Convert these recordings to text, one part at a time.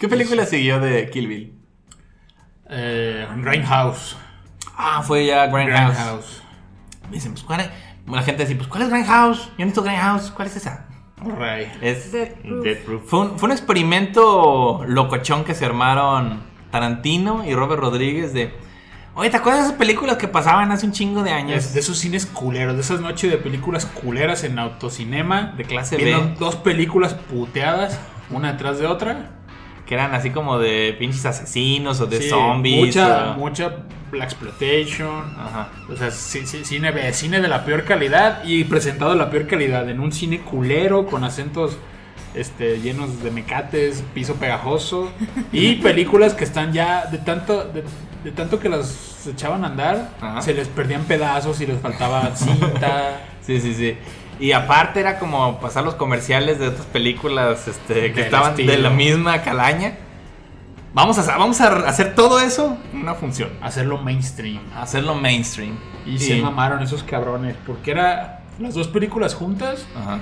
¿Qué película siguió de Kill Bill? Eh, Grindhouse. Ah, fue ya Grindhouse. Grindhouse. Me Dicen, pues, ¿cuál es? La gente dice, pues, ¿cuál es Grindhouse? Yo necesito Grindhouse. ¿Cuál es esa? Alright. Es Death Proof. Death Proof. Fue un, fue un experimento locochón que se armaron Tarantino y Robert Rodríguez de... Oye, ¿te acuerdas de esas películas que pasaban hace un chingo de años? Es de esos cines culeros, de esas noches de películas culeras en autocinema. De clase B. dos películas puteadas, una detrás de otra. Que eran así como de pinches asesinos o de Sí, zombies. Mucha, o- mucha Black Exploitation. Ajá. O sea, cine, cine de la peor calidad y presentado de la peor calidad en un cine culero con acentos este, llenos de mecates, piso pegajoso y películas que están ya de tanto de, de tanto que las echaban a andar, Ajá. se les perdían pedazos y les faltaba cinta. Sí, sí, sí. Y aparte era como pasar los comerciales de otras películas este, que estaban estilo. de la misma calaña. Vamos a, vamos a hacer todo eso en una función. hacerlo mainstream. Hacerlo mainstream. Y se mamaron esos cabrones. Porque era las dos películas juntas. Ajá.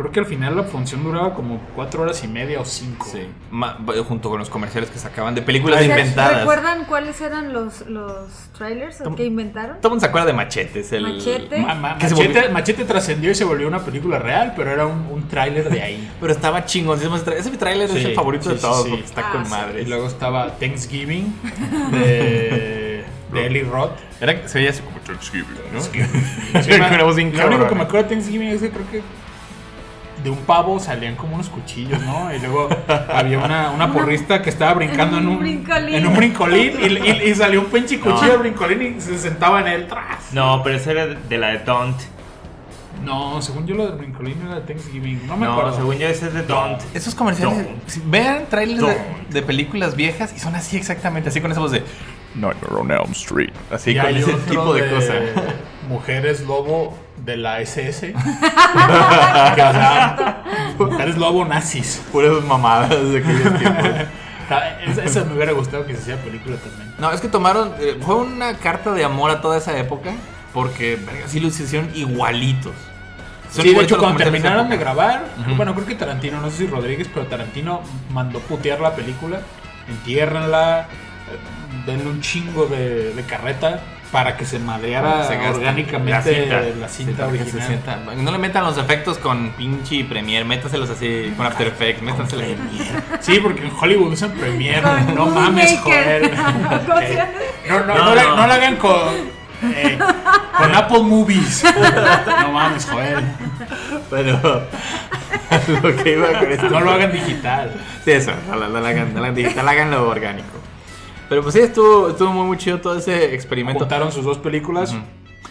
Creo que al final la función duraba como cuatro horas y media o cinco. Sí. Ma- junto con los comerciales que sacaban de películas O sea, inventadas. ¿Recuerdan cuáles eran los, los trailers que inventaron? Todo el mundo se acuerda de Machetes. El... Machete. Ma- ma- Que se machete, volvió- Machete trascendió y se volvió una película real, pero era un, un tráiler de ahí. Pero estaba chingón. Ese tráiler es Sí, el favorito sí, de sí, todos sí. porque está Ah, con sí. madre. Y luego estaba Thanksgiving de, de Eli Roth. Era, se veía así como Thanksgiving, ¿no? Sí, voz bien lo único que me acuerdo de Thanksgiving es que creo que de un pavo salían como unos cuchillos, ¿no? Y luego había una, una porrista que estaba brincando en un, un brincolín. en un brincolín y, y- y salió un pinche cuchillo No. del brincolín y se sentaba en él tras. No, pero esa era de la de Don't. No, según yo lo del brincolín era de Thanksgiving. No me No, acuerdo. según yo ese es de Don't. Esos comerciales, Don't. vean trailers de, de películas viejas y son así exactamente, así con esa voz de Nightmare on Elm Street. Así Y con hay ese otro tipo de, cosas. Mujeres lobo de la SS. que, o sea, mujeres lobo nazis. Puras mamadas de aquellos tiempos. Esa, esa me hubiera gustado que se hiciera película también. No, es que tomaron, eh, fue una carta de amor a toda esa época porque verga, sí lo hicieron igualitos. Son Sí, de hecho, cuando terminaron de grabar, bueno, creo que Tarantino, no sé si Rodríguez, pero Tarantino mandó putear la película, entiérrenla, eh, denle un chingo de, de carreta para que se madreara Se orgánicamente la cinta. la original. sienta- No le metan los efectos con pinche Premiere, métaselos así con After Effects, métanselos. Sí, porque en Hollywood usan Premiere, Con no mames, Maker. joder. ¿Cómo se Eh? No, no, No, no, la- no. no la hagan con, eh, con Apple Movies. No mames, joder. Pero lo que iba con esto. No lo hagan digital. Sí, eso, no, lo- no lo hagan, no lo hagan digital, háganlo orgánico. Pero pues sí, estuvo, estuvo muy, muy chido todo ese experimento. Juntaron sus dos películas.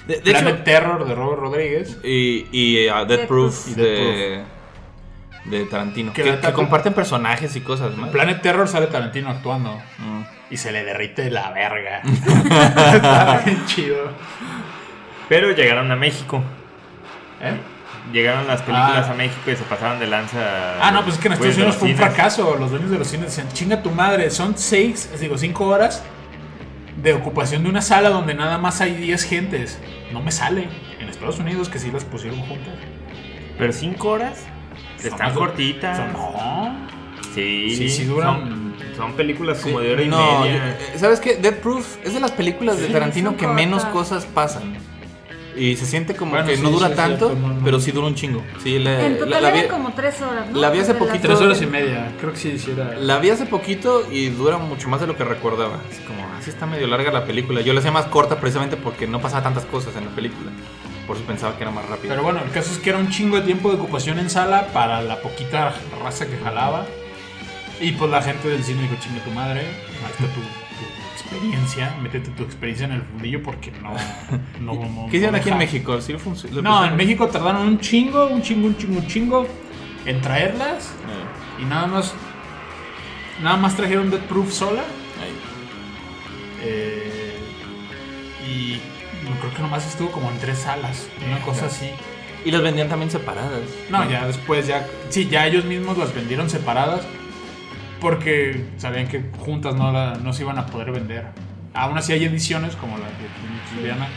De, de hecho, Terror de Robert Rodríguez. y, y uh, Dead Death Proof de, de Tarantino. Que Que, comparten personajes y cosas, ¿no? En Planet Terror sale Tarantino actuando. Mm. Y se le derrite la verga. Está bien chido. Pero llegaron a México. ¿Eh? Llegaron las películas Ah. a México y se pasaron de lanza. Ah, no, pues es que en Estados Unidos fue un cines. fracaso. Los dueños de los cines decían, chinga tu madre, son seis, digo, cinco horas de ocupación de una sala donde nada más hay 10 gentes. No me sale. En Estados Unidos que sí las pusieron juntas. Pero cinco horas. Están cortitas. Son- no. Sí, Sí, sí duran- Son, son películas como Sí, de hora y no, media. eh, ¿Sabes qué? Dead Proof es de las películas de Tarantino que menos cosas pasan. Y se siente como Bueno, que sí, no dura sí, tanto, cierto, no, no. pero sí dura un chingo. Sí, la, En la- total la eran vi, como tres horas, ¿no? la vi hace De poquito. Tres horas y media. Creo que sí, sí era. la vi hace poquito y dura mucho más de lo que recordaba. Así como, así está medio larga la película. Yo la hacía más corta precisamente porque no pasaba tantas cosas en la película. Por eso pensaba que era más rápido. Pero bueno, el caso es que era un chingo de tiempo de ocupación en sala para la poquita raza que jalaba. Y pues la gente del cine dijo, chinga tu madre, ahí está tu experiencia, métete tu experiencia en el fundillo porque no... no, no ¿Qué hicieron no aquí en deja". México? ¿Sí lo func- lo No, en México tardaron un chingo, un chingo, un chingo, un chingo en traerlas Eh, y nada más... Nada más trajeron Dead Proof sola eh, y creo que nomás estuvo como en tres salas, una cosa así. Y las vendían también separadas. No, ya después ya... Sí, ya ellos mismos las vendieron separadas porque sabían que juntas no, la- no se iban a poder vender. Aún así hay ediciones como la de Juliana,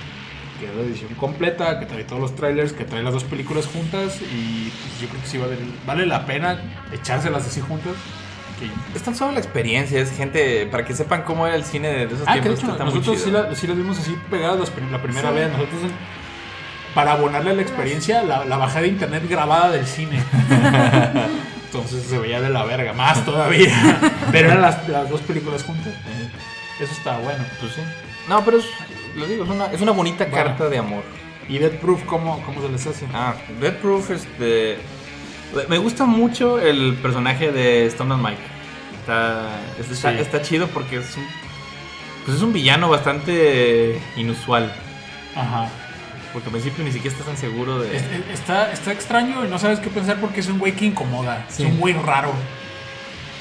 que es la edición completa, que trae todos los trailers, que trae las dos películas juntas y pues, yo creo que sí vale, vale la pena echárselas así juntas. que- Es tan solo la experiencia, es gente, para que sepan cómo era el cine de esos Ah, que tiempos. hecho, está muy nosotros sí, la- sí las vimos así pegadas las la primera Sí. vez. Nosotros, para abonarle la experiencia, la, la bajé de internet grabada del cine. Entonces se veía de la verga, más todavía. Pero eran las, las dos películas juntas. Eso está bueno. Pues sí. No, pero es, lo digo, es una, es una bonita Bueno. carta de amor. ¿Y Dead Proof cómo, cómo se les hace? Ah, Dead Proof, este. Me gusta mucho el personaje de Stone and Mike. Está, está, Sí. está chido porque es un. Pues es un villano bastante inusual. Ajá. Porque al principio ni siquiera estás tan seguro de. Es- es- Está, está extraño y no sabes qué pensar porque es un güey que incomoda. Sí. Es un güey raro.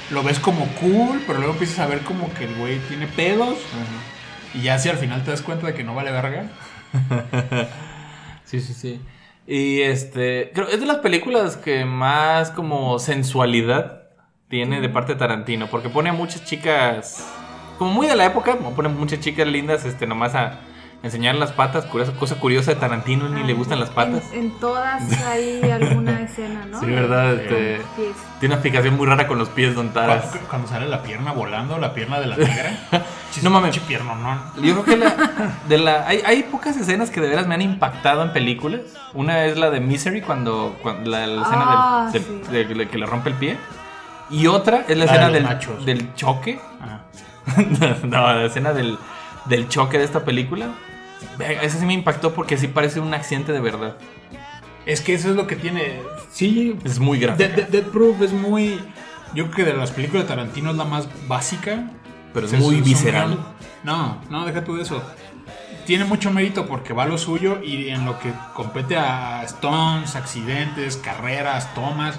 Lo ves como cool, pero luego empiezas a ver como que el güey tiene pedos. Ajá. Y ya si al final te das cuenta de que no vale verga. Sí, sí, sí. Y este. Creo es de las películas que más como sensualidad tiene de parte de Tarantino. Porque pone a muchas chicas. Como muy de la época, pone muchas chicas lindas, este, nomás a enseñar las patas. Curiosa, cosa curiosa de Tarantino, ni le gustan las patas. En, en todas hay alguna escena, ¿no? Sí, ¿verdad? Este, tiene una explicación muy rara con los pies, Don Taras. Cuando, cuando sale la pierna volando, la pierna de la negra. No mames. Pierna, no. Yo creo que la, de la, hay, hay pocas escenas que de veras me han impactado en películas. Una es la de Misery, cuando, cuando la, la escena Ah, del, sí. del- de- de que le rompe el pie. Y otra es la, escena del choque. Ah. no, la escena del, del choque de esta película. Esa sí me impactó porque sí parece un accidente de verdad. Es que eso es lo que tiene. Sí, Es muy grave. Dead, Proof es muy. Yo creo que de las películas de Tarantino es la más básica. Pero es Es muy visceral. No, no, deja tú de eso. Tiene mucho mérito porque va lo suyo y en lo que compete a stunts, accidentes, carreras, tomas,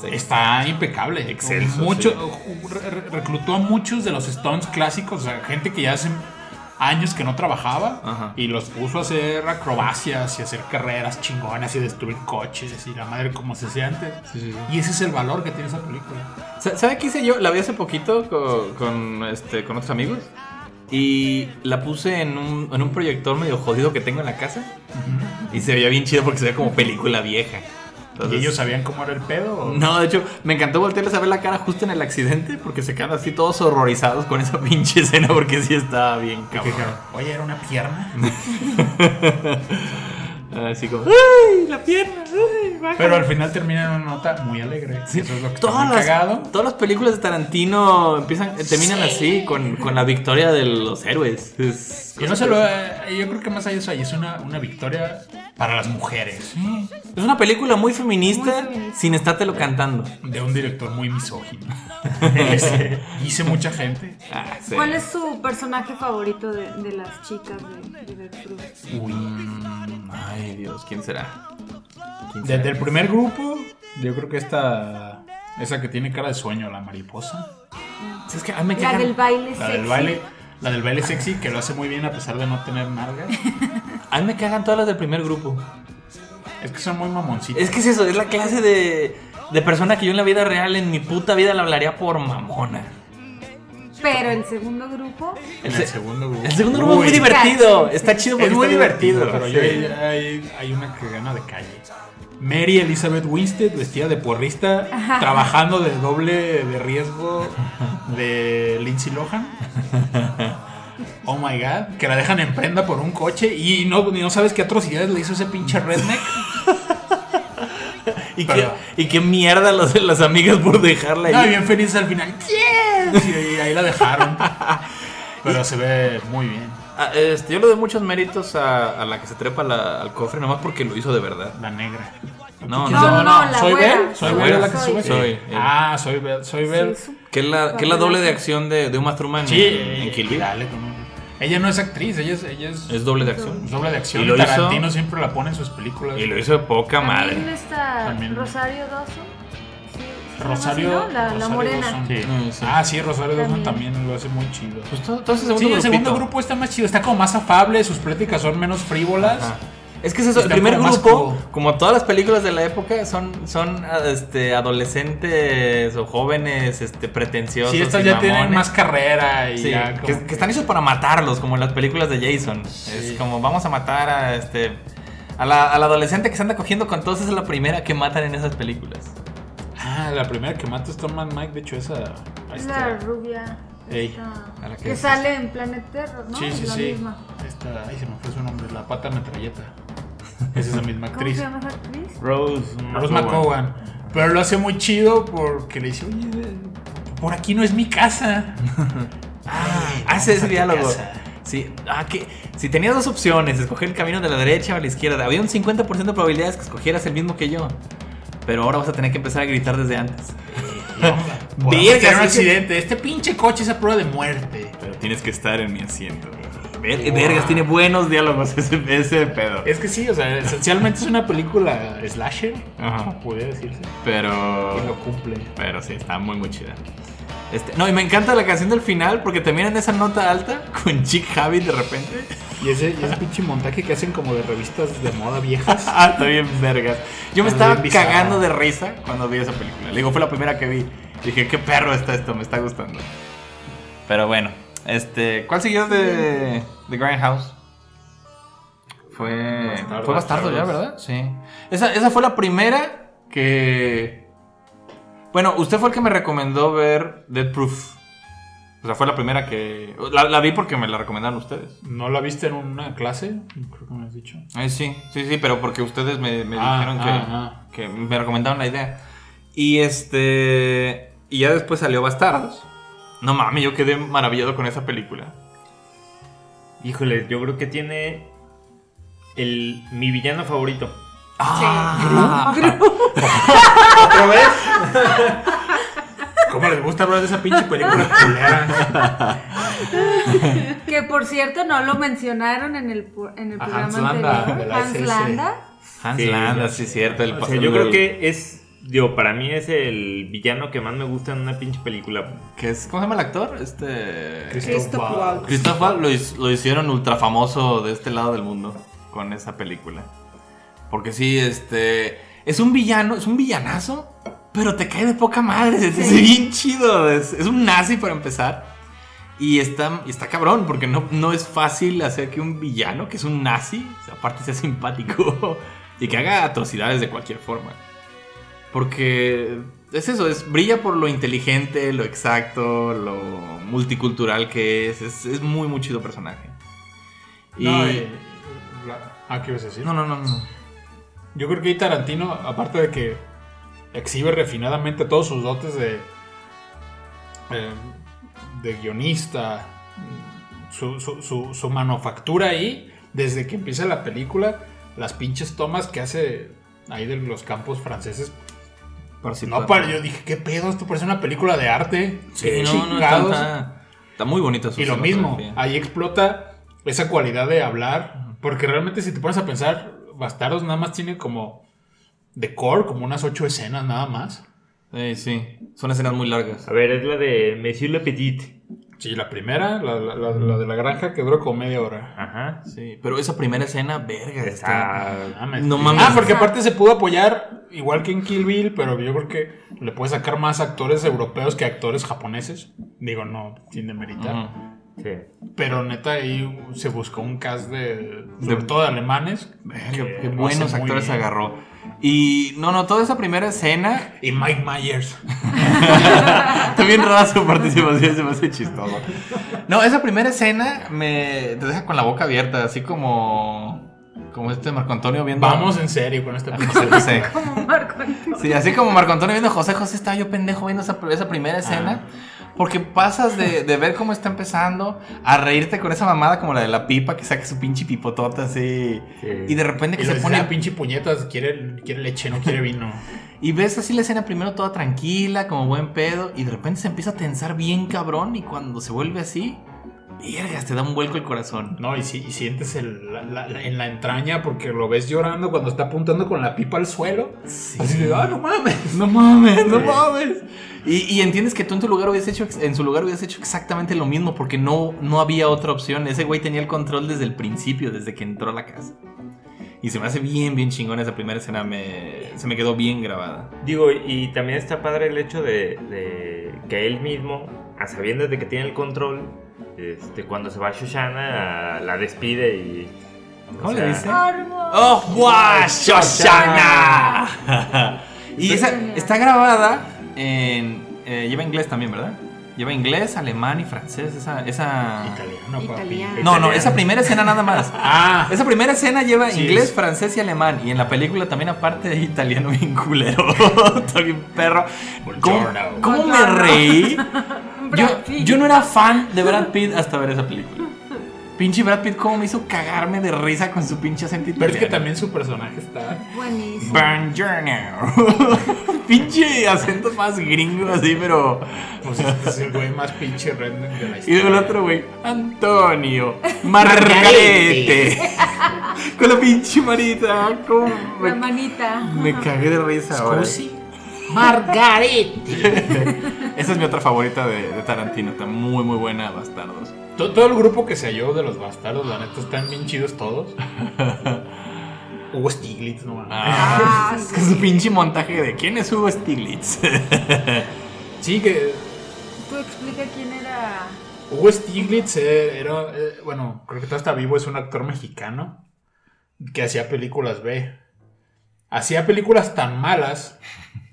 Sí. está impecable. Excelso, Mucho, sí. reclutó a muchos de los stunts clásicos, o sea, gente que ya hace años que no trabajaba Ajá. y los puso a hacer acrobacias y a hacer carreras chingonas y destruir coches y la madre como se hacía antes. Sí, sí, sí. Y ese es el valor que tiene esa película. Sa- ¿Sabe qué hice yo? La vi hace poquito con, con, este, con otros amigos. Y la puse en un, en un proyector medio jodido que tengo en la casa. Y se veía bien chido porque se veía como película vieja. Entonces- ¿Y ellos sabían cómo era el pedo? o- No, de hecho, me encantó voltearles a ver la cara justo en el accidente porque se quedan así todos horrorizados con esa pinche escena porque sí estaba bien cabrón. dijeron, Oye, era una pierna. Así como, ¡ay, la pierna! ¡ay, baja". Pero al final termina en una nota muy alegre. Sí, Eso es lo que está todas, muy las, cagado. todas las películas de Tarantino empiezan, eh, terminan así, con, con la victoria de los héroes. Es Yo no se lo, eh, yo creo que más allá de eso, ahí es una, una victoria para las mujeres. Es una película muy feminista, Muy feminista. sin estártelo cantando. De un director muy misógino. Dice mucha gente. Ah, sí. ¿Cuál es su personaje favorito de, de las chicas de, de? Uy. Ay, Dios, ¿quién será? ¿Quién Desde será? el primer grupo, yo creo que esta. Esa que tiene cara de sueño, la mariposa. Es que me La del baile La sexy. del baile. La del baile sexy, que lo hace muy bien a pesar de no tener nalgas. a mí me cagan todas las del primer grupo. Es que son muy mamoncitas. Es que es eso, es la clase de, de persona que yo en la vida real, en mi puta vida, la hablaría por mamona. Pero el segundo grupo, En el el se- segundo grupo. El segundo grupo es muy Uy, divertido. Está chido porque Es muy divertido, pero yo- hay, hay una que gana de calle. Mary Elizabeth Winstead, vestida de porrista, trabajando de doble de riesgo de Lindsay Lohan. Oh my god, que la dejan en prenda por un coche y no, y no sabes qué atrocidades le hizo ese pinche redneck. Y, qué, y qué mierda los, las amigas por dejarla No, ahí. bien feliz al final. Yes. Y ahí la dejaron. Pero se ve muy bien. Ah, este, yo le doy muchos méritos a, a la que se trepa la- al cofre, nomás porque lo hizo de verdad. La negra. No, No, no, no, la ¿Soy. Belle? ¿Soy La Belle la que Soy. sube? Soy, eh. Ah, soy Belle. Soy Belle. Sí, Que es la, que es la doble de acción de, de Uma Thurman Sí, en, en Kill Bill. dale un- Ella no es actriz, ella es, ella es, Es doble de acción. es doble de acción. Y Y lo hizo- Tarantino siempre la pone en sus películas. Y lo hizo de poca También madre. está También. Rosario Dawson. Sí, ¿se llama Rosario, no? La, la Rosario morena. Dawson. Sí. Sí. Ah, sí, Rosario Dawson También. también lo hace muy chido. Pues todo, todo ese segundo Sí, el segundo grupo está más chido, está como más afable, sus pláticas son menos frívolas. Ajá. Es que es eso, el primer como grupo, como todas las películas de la época, son, son este, adolescentes o jóvenes este, pretenciosos. Sí, estas y ya tienen más carrera y Sí, ya que, están hechos para matarlos, como en las películas de Jason. Sí. Es como vamos a matar a este a la, a la adolescente que se anda cogiendo con todos, esa es la primera que matan en esas películas. Ah, la primera que mata es Tom and Mike, de hecho esa... ahí Es está. la rubia. Ey, esta, a la que sale en Planet Terror, ¿no? Sí, sí, Es la sí. misma. Esta, ay, se me fue su nombre, la pata metralleta. Es esa misma ¿Cómo actriz. se llama esa actriz? Rose Rose McCowan. Pero lo hace muy chido porque le dice, oye, por aquí no es mi casa. Ay, Hace a ese diálogo. Sí, ah, que si tenías dos opciones, escoger el camino de la derecha o la izquierda, había un 50% de probabilidades que escogieras el mismo que yo. Pero ahora vas a tener que empezar a gritar desde antes. Verga, tener un accidente. Este pinche coche es a prueba de muerte. Pero tienes que estar en mi asiento. Ver- Vergas, tiene buenos diálogos ese, ese pedo. Es que sí, o sea, esencialmente es una película slasher, Ajá. podría decirse. Pero. Y lo cumple. Pero sí, está muy, muy chida. Este, no, y me encanta la canción del final porque termina en esa nota alta con Chick Javi de repente. Y ese, y ese pinche montaje que hacen como de revistas de moda viejas. Ah, está bien vergas. Yo me estaba cagando de risa cuando vi esa película. Le digo, fue la primera que vi. Dije, qué perro está esto, me está gustando. Pero bueno, este, ¿cuál siguió de, de Grindhouse? Fue Bastardo. fue Bastardo ya. ¿verdad? Sí. Esa, esa fue la primera que... Bueno, usted fue el que me recomendó ver Dead Proof. O sea, fue la primera que... La, la vi porque me la recomendaron ustedes. ¿No la viste en una clase? Creo que me has dicho. Ay, sí, sí, sí, pero porque ustedes me, me Ah, dijeron que, ah, ah. que me recomendaron la idea. Y este. Y ya después salió Bastardos. No mames, yo quedé maravillado con esa película. Híjole, yo creo que tiene el, mi villano favorito. Ah, ¿Otra vez? ¿Cómo les gusta hablar de esa pinche película culera? Que por cierto no lo mencionaron en el, en el A programa Hans Landa, anterior. de la Hans. Landa. Hans Sí, Landa, sí, cierto. El, O sea, yo creo que es. Digo, para mí es el villano que más me gusta en una pinche película. que es, ¿Cómo se llama el actor? Este. Christoph Waltz. Lo hicieron ultra famoso de este lado del mundo con esa película. Porque sí, este. Es un villano, es un villanazo, pero te cae de poca madre. Es, es bien chido. Es, es un nazi para empezar. Y está, y está cabrón, porque no, no es fácil hacer que un villano, que es un nazi, aparte sea simpático y que haga atrocidades de cualquier forma. Porque es eso, es, brilla por lo inteligente, lo exacto, lo multicultural que es. Es, es muy, muy chido personaje. Y... No, y- la- ah, ¿qué ibas a decir? no, no, no, no. Yo creo que Tarantino, aparte de que exhibe refinadamente todos sus dotes de, eh, de guionista, su, su- su- su manufactura ahí, desde que empieza la película, las pinches tomas que hace ahí de los campos franceses. No, para, yo dije, ¿qué pedo? Esto parece una película de arte. Sí, ¿Qué no, no, está, muy bonita su Y lo mismo, ahí explota esa cualidad de hablar, porque realmente si te pones a pensar, Bastardos nada más tiene como de core, como unas ocho escenas nada más. Sí, sí. Son escenas muy largas. A ver, es la de Monsieur Le Petit. Sí, la primera, la, la- la- la de la granja, que dura como media hora. Ajá. Sí, pero esa primera escena, verga, está. Está. Mames. No mames. Ah, porque aparte se pudo apoyar, igual que en Kill Bill, pero yo creo que le puede sacar más actores europeos que actores japoneses. Digo, no, sin demeritar. Sí. Pero neta, ahí se buscó un cast de, sobre De- todo de alemanes. Que qué lo buenos actores agarró. Y no, no, toda esa primera escena. Y Mike Myers. También rara su participación, se me hace chistoso. No, esa primera escena me te deja con la boca abierta, así como. Como este Marco Antonio viendo. Vamos en serio con esta José. José. Como Marco Antonio. Sí, así como Marco Antonio viendo a José José, estaba yo pendejo viendo esa, esa primera escena. Porque pasas de, de ver cómo está empezando a reírte con esa mamada como la de la pipa que saca su pinche pipotota así. Sí. Y de repente Y que se se pone pone. pinche puñetas, quiere, quiere leche, no quiere vino. Y ves así la escena primero toda tranquila, como buen pedo. Y de repente se empieza a tensar bien cabrón. Y cuando se vuelve así, vergas, te da un vuelco el corazón. No, y, si, y sientes el- la- la- la- en la entraña porque lo ves llorando cuando está apuntando con la pipa al suelo. Sí. Así de, ah, no mames. No mames, no mames. Y, y entiendes que tú en tu lugar hubieras hecho, en su lugar hubieras hecho exactamente lo mismo porque no, no había otra opción. Ese güey tenía el control desde el principio, desde que entró a la casa. Y se me hace bien, bien chingón esa primera escena. Me, se me quedó bien grabada. Digo, y también está padre el hecho de, de que él mismo, a sabiendas de que tiene el control, este, cuando se va Shoshana, la despide y. ¿Cómo le dice? ¡Oh, guau, Shoshana! y esa está grabada en. eh, lleva inglés también, ¿verdad? Lleva inglés, alemán y francés. Esa. esa... Italiano, papi. Italiano. No, no, esa primera escena nada más. Ah, Esa primera escena lleva Sí, inglés, francés y alemán. Y en la película también, aparte de italiano, bien culero. Está bien perro. ¿Cómo, cómo me reí? Yo, Brad Pitt. yo no era fan de Brad Pitt hasta ver esa película. Pinche Brad Pitt, cómo me hizo cagarme de risa con su pinche acento pero es que también su personaje está. Buenísimo. Buongiorno. pinche acento más gringo así, pero. Pues es, es el güey más pinche random de la Y historia. luego el otro güey, Antonio Margarete. Con la pinche marita. ¿Cómo La me, manita. me cagué de risa ahora. Margarete. Esa es mi otra favorita de, de Tarantino. Está muy, muy buena, Bastardos. todo, todo el grupo que se halló de los bastardos, la neta, están bien chidos todos. Hugo Stiglitz, no mames. Ah, Ah, es sí. que su pinche montaje de ¿quién es Hugo Stiglitz? Sí, que Tú explica quién era. Hugo Stiglitz eh, era, eh, bueno, creo que todavía está vivo, es un actor mexicano que hacía películas B. Hacía películas tan malas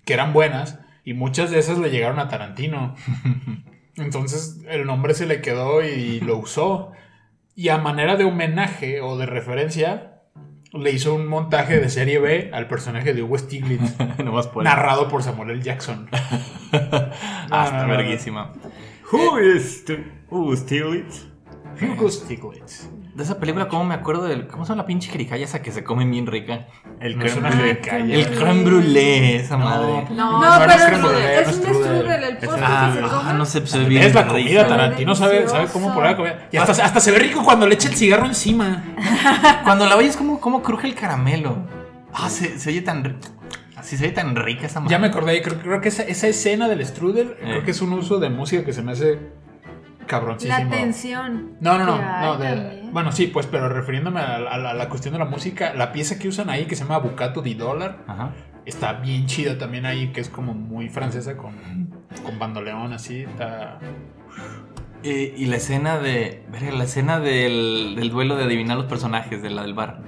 que eran buenas y muchas de esas le llegaron a Tarantino. Entonces el nombre se le quedó y lo usó. Y a manera de homenaje o de referencia, le hizo un montaje de serie B al personaje de Hugo Stiglitz, por narrado por Samuel L. Jackson. Ah, no, no. verguísima. Who is Who Stiglitz? Hugo Stiglitz. De esa película, ¿cómo me acuerdo del. ¿Cómo se llama la pinche jericaya esa que se come bien rica? El creme. El creme brûlée, esa No, madre. No, No, no pero es creme es, brulee, es no es un strudel. el postre Ah, que se come. ah, no sé, se ve bien Es la rico. comida, Tarantino sabe, sabe cómo poner la comida. Y hasta, hasta se ve rico cuando le echa el cigarro encima. Cuando la oyes, ¿cómo, cómo cruje el caramelo? Ah, se, se oye tan. ri- Así se oye tan rica esa madre. Ya me acordé, creo, creo que esa, esa escena del strudel, creo que es un uso de música que se me hace cabroncísimo. La tensión. No, no, no, no de- bueno, sí, pues, pero refiriéndome a, a la, a la cuestión de la música, la pieza que usan ahí que se llama Bucato di Dólar Ajá. está bien chida también ahí, que es como muy francesa con, con bandoleón así, está... Y la escena de. la escena del, del duelo de adivinar los personajes de la del bar.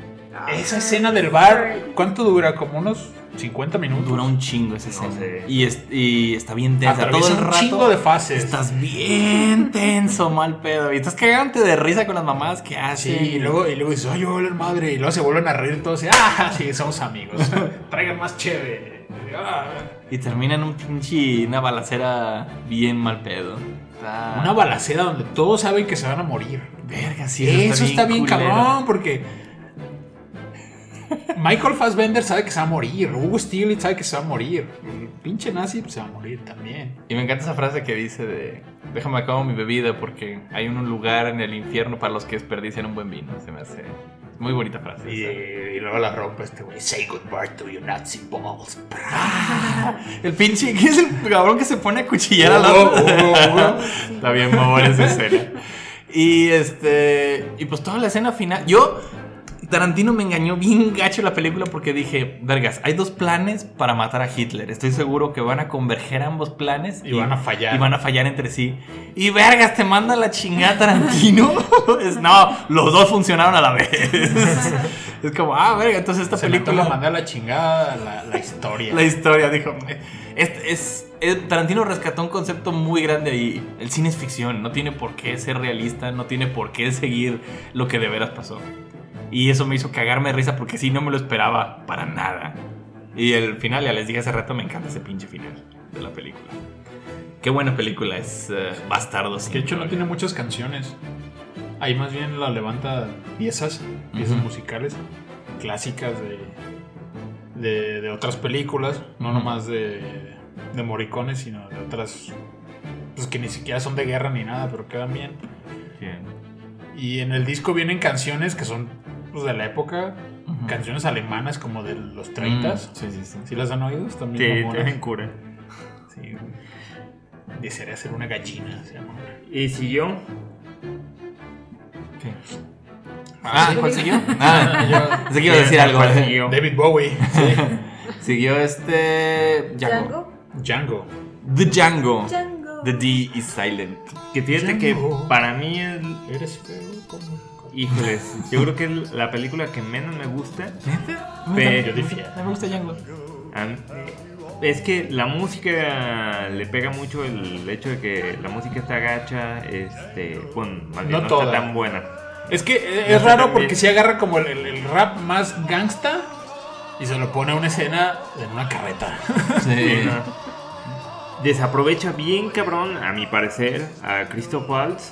Esa escena del bar, ¿cuánto dura? Como unos 50 minutos. Dura un chingo esa escena. sé. Y, es- y está bien tensa. Todo el un rato. chingo de fases. Estás bien tenso, mal pedo. Y estás cagante de risa con las mamás que Sí, hacen. y luego, y luego dices, ay, yo madre. Y luego se vuelven a reír todos y, ah, sí, somos amigos. Traigan más chévere. Ah. Y termina en un pinche. Una balacera bien mal pedo. Está- Una balacera donde todos saben que se van a morir. Verga, sí. Eso, está bien, culero. cabrón, porque Michael Fassbender sabe que se va a morir. Hugo Stiglitz sabe que se va a morir. El pinche nazi pues, se va a morir también. Y me encanta esa frase que dice de déjame acabo mi bebida porque hay un lugar en el infierno para los que desperdician un buen vino. Se me hace muy bonita frase. Y, luego la rompe este güey. Say goodbye to your Nazi balls. El pinche, ¿qué es el cabrón que se pone a cuchillar otro? Hugo, Hugo. Está bien mamón esa escena. Y este, y pues toda la escena final, yo Tarantino me engañó bien gacho la película porque dije, vergas, hay dos planes para matar a Hitler. Estoy seguro que van a converger ambos planes Y van a fallar. Y van a fallar entre sí. Y vergas, te manda la chingada Tarantino. es, no, los dos funcionaron a la vez. es como, ah, verga, entonces esta Se película película mandó a la chingada la, la historia. la historia, dijo. Es, es- es- Tarantino rescató un concepto muy grande ahí. El cine es ficción, no tiene por qué ser realista, no tiene por qué seguir lo que de veras pasó. Y eso me hizo cagarme de risa porque sí, no me lo esperaba para nada. Y el final, ya les dije hace rato, me encanta ese pinche final de la película. Qué buena película es eh, Bastardos. Que de hecho no tiene muchas canciones. Ahí más bien la levanta piezas, piezas musicales clásicas de, de, de otras películas, no nomás de, de Morricone, sino de otras pues que ni siquiera son de guerra ni nada, pero quedan bien. Y en el disco vienen canciones que son pues, de la época, canciones alemanas como de los 30 Mm, sí, sí, sí. ¿Sí las han oído? Están Sí, bien mamonas. tienen cura. Sí. Desearía ser una gallina. se llama. Y siguió. ¿Qué? Ah, sí. ¿cuál siguió? Ah, yo pensé que iba a decir algo. ¿Cuál ¿eh? siguió? David Bowie. Siguió este. Django. Django. Django. The Django. Django. The D is silent. Que fíjate que para mí es. Eres feo como... Híjoles, yo creo que es la película que menos me gusta. ¿Neta? Pero- Yo difiero. A mí me gusta Django. A mí- Es que la música le pega mucho el hecho de que la música está gacha, este, bueno, más bien No no, toda. está tan buena. Es que eh, No es raro porque si agarra como el, el- el rap más gangsta y se lo pone a una escena en una carreta. Sí. Desaprovecha bien cabrón, a mi parecer, a Christoph Waltz.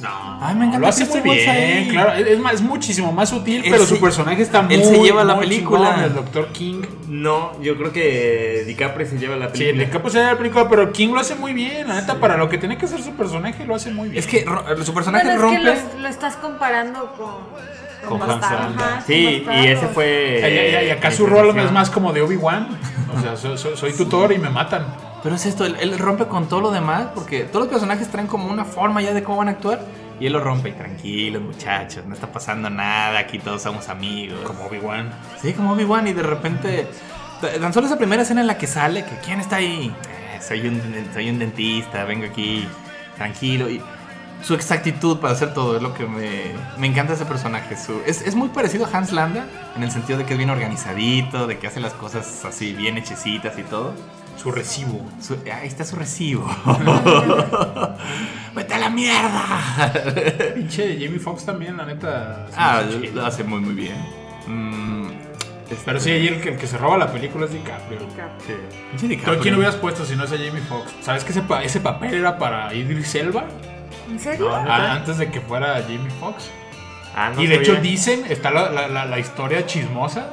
No, Ay, me encanta lo hace muy bien, ahí. claro. Es, más, es muchísimo más sutil, Él pero su personaje está muy él se lleva la película. chingón, el Dr. King. No, yo creo que DiCaprio se lleva la Sí, película. el capo se la película, pero King lo hace muy bien. La neta, para lo que tiene que hacer su personaje, lo hace muy bien. Es que ro- su personaje Bueno, es rompe. que lo, lo estás comparando con. Con. Hans Sí, y ese fue. Y, y- y acá su rol es más como de Obi-Wan. O sea, soy, soy- soy tutor y me matan. Pero es esto, él, él rompe con todo lo demás, porque todos los personajes traen como una forma ya de cómo van a actuar, y él lo rompe, y tranquilos muchachos, no está pasando nada, aquí todos somos amigos. Como Obi-Wan. Sí, como Obi-Wan, y de repente, tan solo esa primera escena en la que sale, que ¿quién está ahí? Eh, soy, un, soy un dentista, vengo aquí, tranquilo, y su exactitud para hacer todo es lo que me, me encanta ese personaje. Su, es, es muy parecido a Hans Landa, en el sentido de que es bien organizadito, de que hace las cosas así bien hechecitas y todo. Su recibo. Su- ahí está su recibo. ¡Vete a la mierda! Pinche Jamie Foxx también, la neta. ah, lo hace muy, muy bien. Mm, este- Pero sí, ahí el que, el que se roba la película es DiCaprio. Sí. Pinche ¿Tú DiCaprio. a quién hubieras puesto si no es a Jamie Foxx? ¿Sabes que ese, pa- ese papel era para Idris Elba? ¿En serio? Ah, antes de que fuera Jamie Foxx. Ah, no y de hecho dicen, está la, la- la- la historia chismosa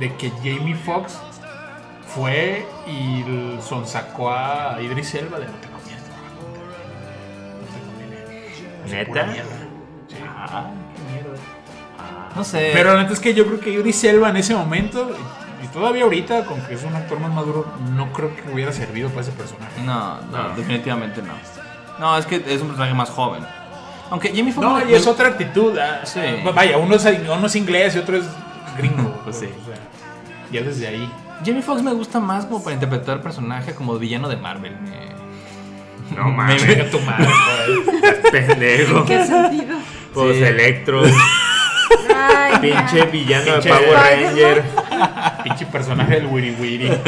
de que Jamie Foxx fue y sonsacó a Idris Elba de no te conviene. No te conviene. ¿Neta? Sí. Ah, qué mierda. No sé. Pero la neta es que yo creo que Idris Elba en ese momento, y, todavía ahorita, con que es un actor más maduro, no creo que hubiera servido para ese personaje. No, no, No. definitivamente no. No, es que es un personaje más joven. Aunque Jamie Foxx. No, me- y es otra actitud. ah, Sí. ah, Vaya, uno es, uno es inglés y otro es gringo. Pues sí. O sea, ya desde ahí. Jamie Foxx me gusta más como para interpretar personaje como villano de Marvel. Me- No mames, Venga tu madre, pendejo. ¿En qué sentido? Pues Sí. Electro, Ay, pinche villano Pinche de Power Ranger. Pinche personaje del Wiri Wiri.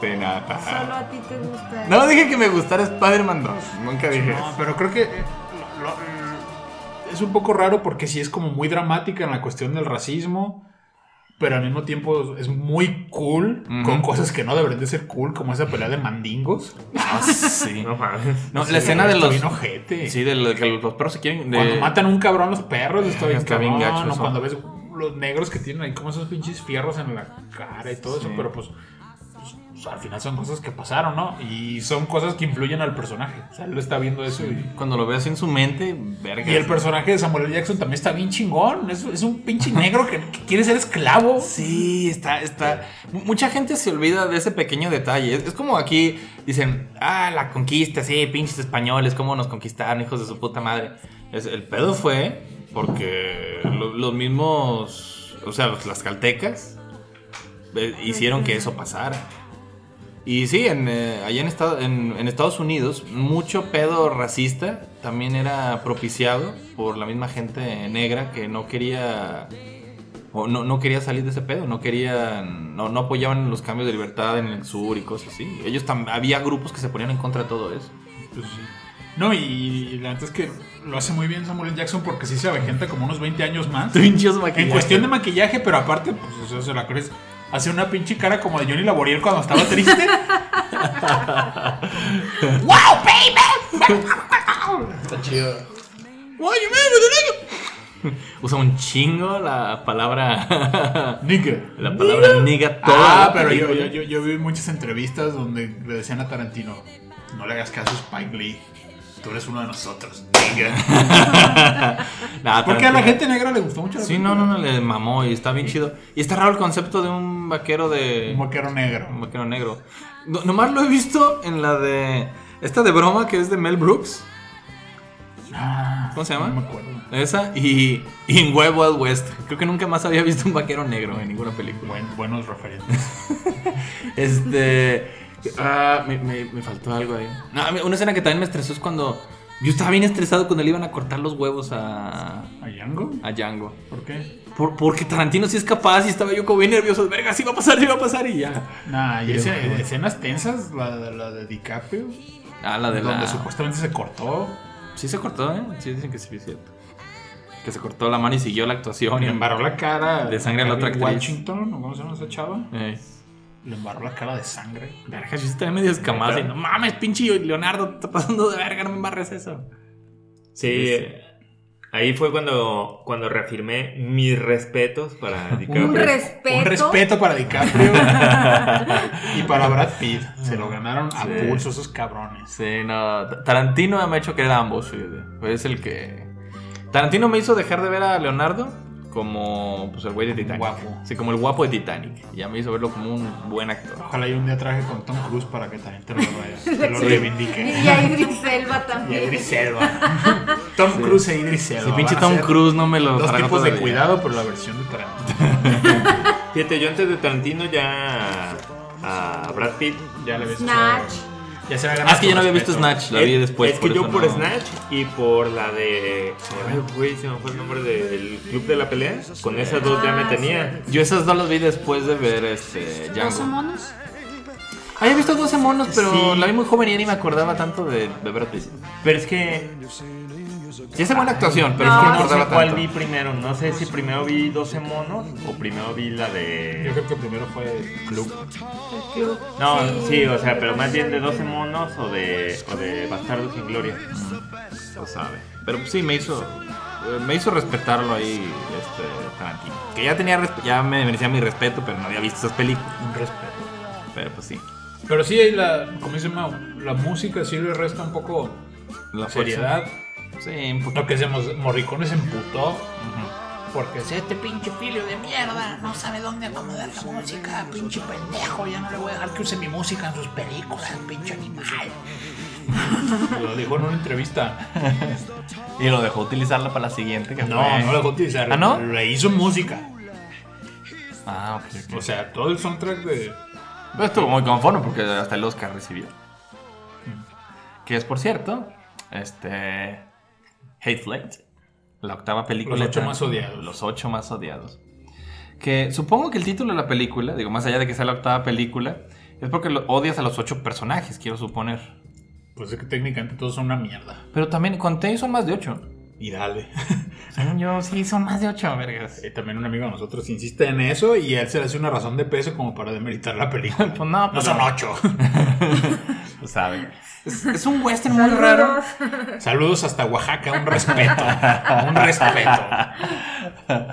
Sí, nada. Solo a ti te gusta. No dije que me gustara Spider-Man 2. Nunca dije. No, eso. pero creo que eh, lo- lo- es un poco raro porque sí es como muy dramática en la cuestión del racismo, pero al mismo tiempo es muy cool con cosas que no deberían de ser cool, como esa pelea de mandingos. Ah, sí. No. No, Sí, la escena de los. bien ojete. Sí, de lo- que los perros se quieren. de- Cuando matan a un cabrón los perros, está bien Está bien cabrón, gacho. Cuando ves los negros que tienen ahí como esos pinches fierros en la cara y todo Sí. eso, pero pues, pues, al final son cosas que pasaron, ¿no? Y son cosas que influyen al personaje. O sea, él está viendo eso y... Cuando lo ve así en su mente, verga. Y el personaje de Samuel L. Jackson también está bien chingón. Es, es un pinche negro que, que quiere ser esclavo. Sí, está, está. mu- Mucha gente se olvida de ese pequeño detalle. Es, es como aquí dicen, ah, la conquista, sí, pinches españoles, cómo nos conquistaron, hijos de su puta madre. Es, el pedo fue porque lo- los mismos, o sea, los tlaxcaltecas eh, hicieron que eso pasara. Y sí, en, eh, allá en, Estado- en- en Estados Unidos, mucho pedo racista también era propiciado por la misma gente negra que no quería o no, no quería salir de ese pedo, no querían, no, no apoyaban los cambios de libertad en el sur y cosas así. Ellos había grupos que se ponían en contra de todo eso. Pues sí. No, y, y la neta es que lo hace muy bien Samuel. Jackson porque sí se avejenta como unos 20 años más. En cuestión de maquillaje, pero aparte, pues, o sea, se la crees. Hace una pinche cara como de Johnny Laboriel cuando estaba triste. ¡Wow, baby! Está chido. Usa un chingo la palabra. Nigga. la palabra nigga toda. Ah, pero yo, yo, yo, yo vi muchas entrevistas donde le decían a Tarantino: No le hagas caso a Spike Lee. Tú eres uno de nosotros. Nigga. Nah, Porque a la gente negra le gustó mucho la Sí, no, no, no, le mamó y está bien chido. Y está raro el concepto de un vaquero de. Un vaquero negro. Un vaquero negro. No- nomás lo he visto en la de. Esta de broma que es de Mel Brooks. Ah, ¿Cómo se llama? No me acuerdo. Esa y, y en Wild Wild West. Creo que nunca más había visto un vaquero negro en ninguna película. Buen- buenos referentes. Este. Ah, me, me- me faltó algo ahí. No, una escena que también me estresó es cuando. Yo estaba bien estresado cuando le iban a cortar los huevos a. ¿A Django? a Django. ¿Por qué? Por- porque Tarantino sí es capaz y estaba yo como bien nervioso. Verga, sí va a pasar, sí va a pasar y ya. Nah, y Pero, ese- bueno. escenas tensas, la, de- la de DiCaprio, Ah, la de la. donde supuestamente se cortó Sí se cortó, ¿eh? Sí dicen que sí es cierto. Que se cortó la mano y siguió la actuación. Y embarró la cara De sangre a la otra actriz. Washington, ¿o ¿cómo se llama esa chava? Eh, Le embarró la cara de sangre. verga, yo estaba medio escamado. y no mames, pinche Leonardo, te está pasando de verga, no me embarres eso. Sí, ahí fue cuando, cuando reafirmé mis respetos para Un DiCaprio. respeto. Un respeto para DiCaprio y para Brad Pitt. Se lo ganaron a Sí. pulso esos cabrones. Sí, no. Tarantino me ha hecho querer a ambos, fíjate. Es el que. Tarantino me hizo dejar de ver a Leonardo como pues el güey de Titanic. Guapo. Sí, como el guapo de Titanic. Y ya me hizo verlo como un buen actor. Ojalá yo un día traje con Tom Cruise para que también te lo, vaya- te lo Sí. reivindique. Y a Idris Elba Y a también. Idris Elba. Tom Cruise e Idris Elba. Si pinche Tom Cruise no me lo Dos tipos de cuidado, pero la versión de Tarantino. Fíjate, yo antes de Tarantino ya a Brad Pitt. Ya le ves. Snatch. Ya se Ah, es que yo no había visto Snatch, la vi Es- después. Es que yo por no- Snatch y por la de. Ay, güey, se me fue el nombre del Club de la Pelea. Con esas dos ya me Ah, tenía. Yo esas dos las vi después de ver este ¿Doce Django. monos? Había visto 12 monos, pero Sí. la vi muy joven y ya ni me acordaba tanto de, de Brad Pitt. Pero es que Sí hace buena actuación, pero No, es que no no sé cuál vi primero. No sé si primero vi 12 monos o primero vi la Yo de. creo que primero fue Club. El club. No, sí, o sea, pero más bien de 12 monos o de, o de Bastardos sin Gloria. Lo sabe. Pero pues, sí, me hizo eh, me hizo respetarlo ahí este Tarantino. Que ya tenía ya me merecía mi respeto, pero no había visto esas películas. Un respeto. Pero pues sí. Pero sí, la, como dice Mau, la música sí le resta un poco La seriedad. fuerza. Sí, un poquito. Lo que decimos, Morricone se emputó porque es este pinche filio de mierda, no sabe dónde acomodar la música, pinche pendejo, ya no le voy a dejar que use mi música en sus películas, pinche animal. Lo dijo en una entrevista. Y lo dejó utilizarla para la siguiente que No, fue- no lo dejó utilizar. ¿Ah, no? Le hizo música. Ah, ok, ok. O sea, todo el soundtrack de. Pero estuvo muy conforme porque hasta el Oscar recibió. Que es, por cierto, este. Hateful Eight. La octava película. Los ocho más odiados. Los ocho más odiados. Que supongo que el título de la película, digo, más allá de que sea la octava película, es porque lo- odias a los ocho personajes, quiero suponer. Pues es que técnicamente todos son una mierda. Pero también conté y son más de ocho. Y dale. Según yo, sí, son más de ocho, vergas. Eh, también un amigo de nosotros insiste en eso y a él se le hace una razón de peso como para demeritar la película. Pues no, No pues son ocho. Lo saben. Es, es un western muy raro. Saludos hasta Oaxaca, un respeto. Un respeto.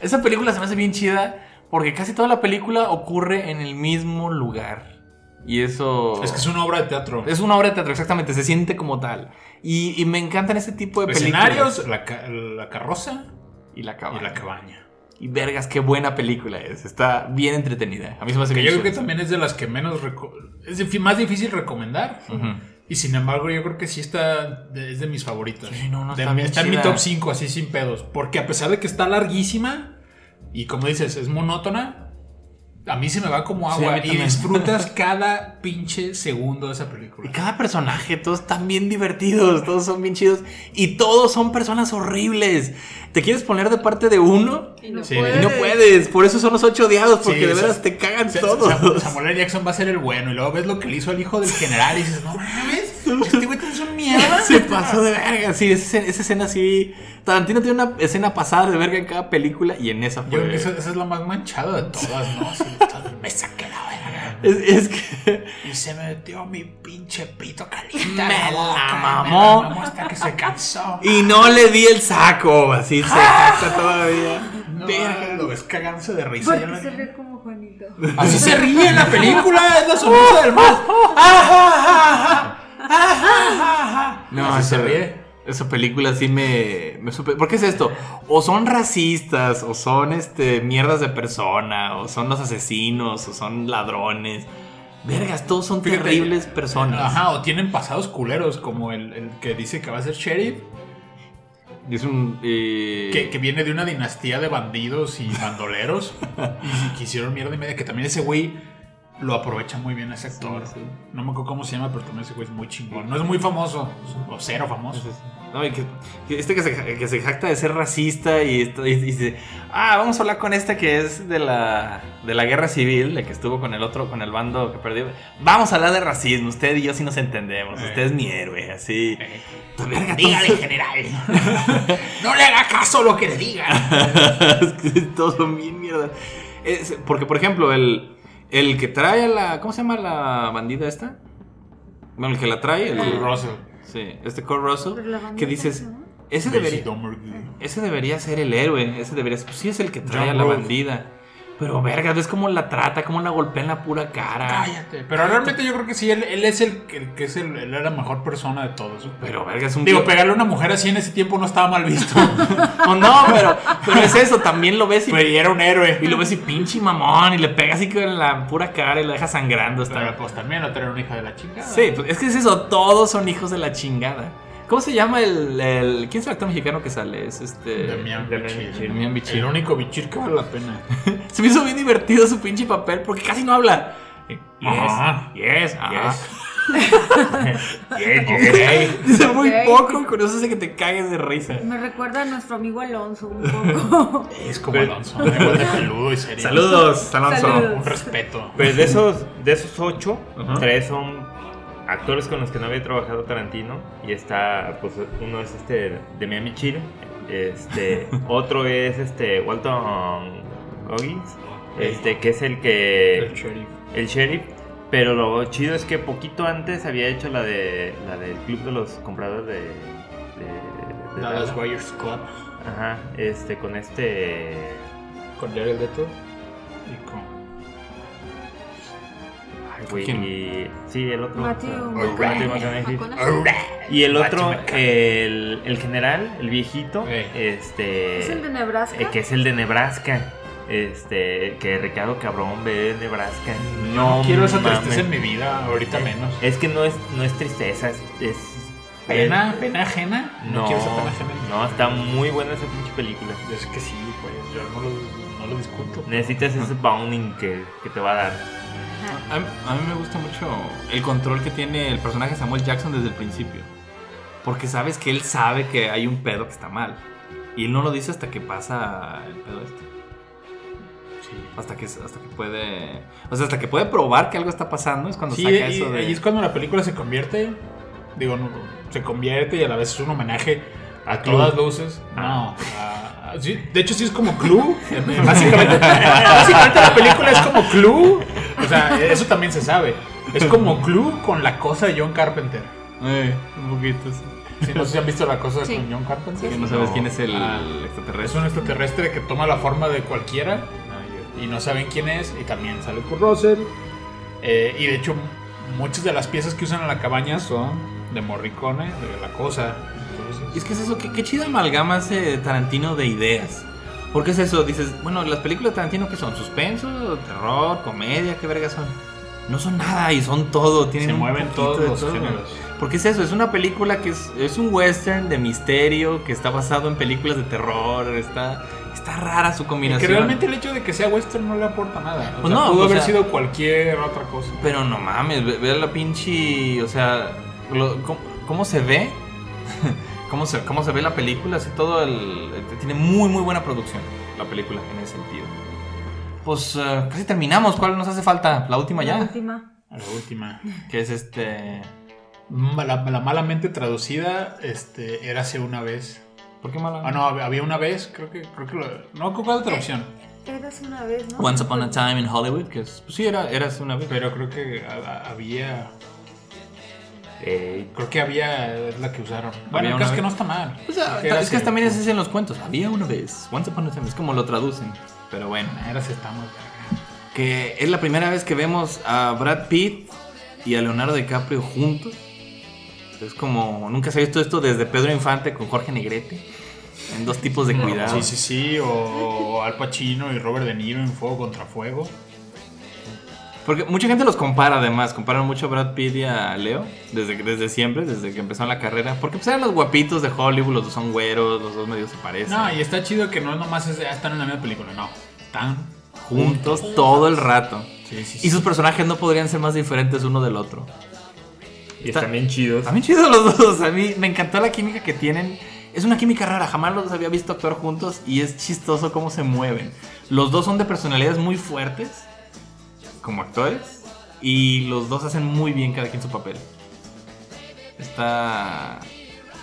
Esa película se me hace bien chida porque casi toda la película ocurre en el mismo lugar. Y eso... Es que es una obra de teatro. Es una obra de teatro, exactamente, se siente como tal. Y, y me encantan ese tipo de películas. Escenarios, la, ca- la carroza Y la cabaña. y la cabaña. Y vergas, qué buena película es. Está bien entretenida. A mí se me hace Que yo creo que también es de las que menos... Es más difícil recomendar. Y sin embargo, yo creo que sí está. de- es de mis favoritas. Sí, no, no, De está bien está en mi top 5, así sin pedos. Porque a pesar de que está larguísima y como dices, es monótona, a mí se me va como agua y también. disfrutas cada pinche segundo de esa Y película. cada personaje, todos están bien divertidos, todos son bien chidos. Y todos son personas horribles. Te quieres poner de parte de uno Y no Sí, puedes. y no puedes. Por eso son los ocho odiados, porque Sí, de o sea, veras te cagan todos. Sa- Samuel L. Jackson va a ser el bueno y luego ves lo que le hizo al hijo del general y dices, no mames. Este güey es un mierda. Se pasó de verga. Sí, esa, esa escena sí. Tarantino tiene una escena pasada de verga en cada película y en esa fue. Yo creo que esa, esa es la más manchada de todas, ¿no? Sí, todas, me saqué la verga. Es, es que. Y se me metió mi pinche pito caliente. Me la mamó. Me la mamó hasta que se cansó. Y no le di el saco. Así se jacta todavía. No, Verga. lo ves cagándose de risa. ya Porque la- se ve como Juanito. Así se ríe en la película, es la sonrisa del más. No, se ríe. esa película sí me, me supe. ¿Por qué es esto? O son racistas, o son este mierdas de persona, o son los asesinos, o son ladrones. Vergas, todos son Fíjate, terribles personas. Ajá, o tienen pasados culeros, como el, el que dice que va a ser sheriff, Es un. eh, que, que viene de una dinastía de bandidos y bandoleros, y que hicieron mierda y media, que también ese güey lo aprovecha muy bien ese actor. Sí, sí. No me acuerdo cómo se llama, pero también ese güey es muy chingón. No es muy famoso, o cero famoso. No, y que, que este que se, que se jacta de ser racista y, esto- y dice, ah, vamos a hablar con esta que es de la, de la guerra civil, la que estuvo con el otro, con el bando que perdió. Vamos a hablar de racismo, usted y yo sí nos entendemos, Eh. usted es mi héroe, así. Eh. Verga, Dígale, general. no le haga caso lo que le diga. Es que todos son bien mierda. Es- porque, por ejemplo, el, el que trae a la. ¿Cómo se llama la bandida esta? Bueno, el que la trae, el. Russell. Sí, este Cole Russell. Que dices, ese debería. Ese debería ser el héroe. Ese debería ser. Pues sí, es el que trae John a la bandida. Pero, verga, ves cómo la trata, cómo la golpea en la pura cara. Cállate. Pero realmente yo creo que sí, él, él es el, el que es el, él era la mejor persona de todos. Pero, verga, es un. Digo, pegarle a una mujer así en ese tiempo no estaba mal visto. No, no, pero, pero es eso. También lo ves y. Pero y era un héroe. Y lo ves y pinche mamón. Y le pega así con la pura cara y lo deja sangrando. Pero, Está. pues también no tener una hija de la chingada. Sí, pues es que es eso. Todos son hijos de la chingada. ¿Cómo se llama el. el ¿Quién es el actor mexicano que sale? Es este. Damián Bichir. Damián Bichir. El único bichir que vale la pena. Se me hizo bien divertido su pinche papel porque casi no habla. Ajá. Yes, yes, ajá. Yes, yes. Dice muy Ok. poco, con eso hace que te cagues de risa. Me recuerda a nuestro amigo Alonso un poco. Es como Pero- Alonso. Igual de peludo y serio. Saludos, Alonso. Saludos. Un respeto. Pues de esos, de esos ocho, Ajá. tres son actores con los que no había trabajado Tarantino. Y está, pues uno es este Demian Bichir, este, otro es este Walton Goggins, este, que es el que El sheriff. el sheriff. Pero lo chido es que poquito antes había hecho la de la del club de los compradores de, de, de Dallas. Buyers Club. Ajá, este con este Con Jared Leto. ¿Quién? y- sí, el otro Matthew Matthew McConaughey. McConaughey. Y el otro, el, el general, el viejito, Eh. este. ¿Es el de Nebraska? eh, que es el de Nebraska. Este, que Ricardo Cabrón ve Nebraska. No quiero esa mames. tristeza en mi vida, ahorita menos. Es que no es, no es tristeza, es. es- ¿Pena? ¿Pena ajena? No, quiero esa pena ajena. no, está muy buena esa pinche película. Sé que sí, pues. Yo no lo, no lo discuto. Necesitas ese bounding que, que te va a dar. A mí, a mí me gusta mucho el control que tiene el personaje Samuel Jackson desde el principio. Porque sabes que él sabe que hay un pedo que está mal. Y él no lo dice hasta que pasa el pedo este. Sí. Hasta que, hasta que puede. O sea, hasta que puede probar que algo está pasando. Es cuando Sí, saca y- eso de. ahí es cuando la película se convierte. Digo, no, se convierte y a la vez es un homenaje a todas luces. No, a- a- sí, de hecho, sí es como Clue. Básicamente, básicamente la película es como Clue. O sea, eso también se sabe. Es como Clue con la cosa de John Carpenter. Eh, un poquito. sí. Sí, no sé si han visto la cosa Sí. con John Carpenter. Que no sabes quién es el Ah. el Es extraterrestre. un extraterrestre que toma la forma de cualquiera y no saben quién es y también sale por Russell. Eh, y de hecho muchas de las piezas que usan en la cabaña son de Morricone, de la cosa. Entonces, Y es que es eso, qué, qué chida amalgama ese Tarantino de ideas. Porque es eso, dices, bueno, las películas de Tarantino que son suspenso, terror, comedia, qué vergas son. No son nada y son todo, tienen se un mueven todos los todo. géneros. Porque es eso, es una película que es, es un western de misterio que está basado en películas de terror, está, está rara su Y combinación. que realmente el hecho de que sea western no le aporta nada. O Pues sea, no, pudo o haber sea- sido cualquier otra cosa. Pero no mames, ve, ve la pinche. O sea, lo- ¿cómo, cómo se ve? ¿Cómo se, ¿Cómo se ve la película? Así todo el. Tiene muy, muy buena producción la película en ese sentido. Pues eh, casi terminamos. ¿Cuál nos hace falta? La última La ya. última. A la última. Que es este. Ma- La, la malamente traducida, este, érase una vez. ¿Por qué mala? Ah, no, hab- había una vez, creo que, creo que lo, no, ¿cuál es la traducción? Eras una vez, ¿no? Once Upon a Time in Hollywood, que es, pues sí, era, eras una vez. Pero creo que ha- ha- había, Eh, creo que había, es la que usaron. Bueno, caso es que no está mal. O sea, es que también es así en los cuentos. Había una vez. Once Upon a Time. Es como lo traducen. Pero bueno. Érase estamos, verga. Que es la primera vez que vemos a Brad Pitt y a Leonardo DiCaprio juntos. Es como. Nunca se ha visto esto desde Pedro Infante con Jorge Negrete. En dos tipos de cuidado. Sí, sí, sí, o Al Pacino y Robert De Niro en Fuego contra Fuego. Porque mucha gente los compara además, comparan mucho a Brad Pitt y a Leo desde, desde siempre, desde que empezaron la carrera. Porque pues eran los guapitos de Hollywood, los dos son güeros, los dos medio se parecen. No, y está chido que no nomás es, ah, están en la misma película, no. Están juntos todo el rato. Sí, sí, sí. Y sus personajes no podrían ser más diferentes uno del otro. y están bien chidos. También chidos los dos. A mí me encantó la química que tienen. Es una química rara, jamás los había visto actuar juntos y es chistoso cómo se mueven. Los dos son de personalidades muy fuertes como actores y los dos hacen muy bien cada quien su papel. Está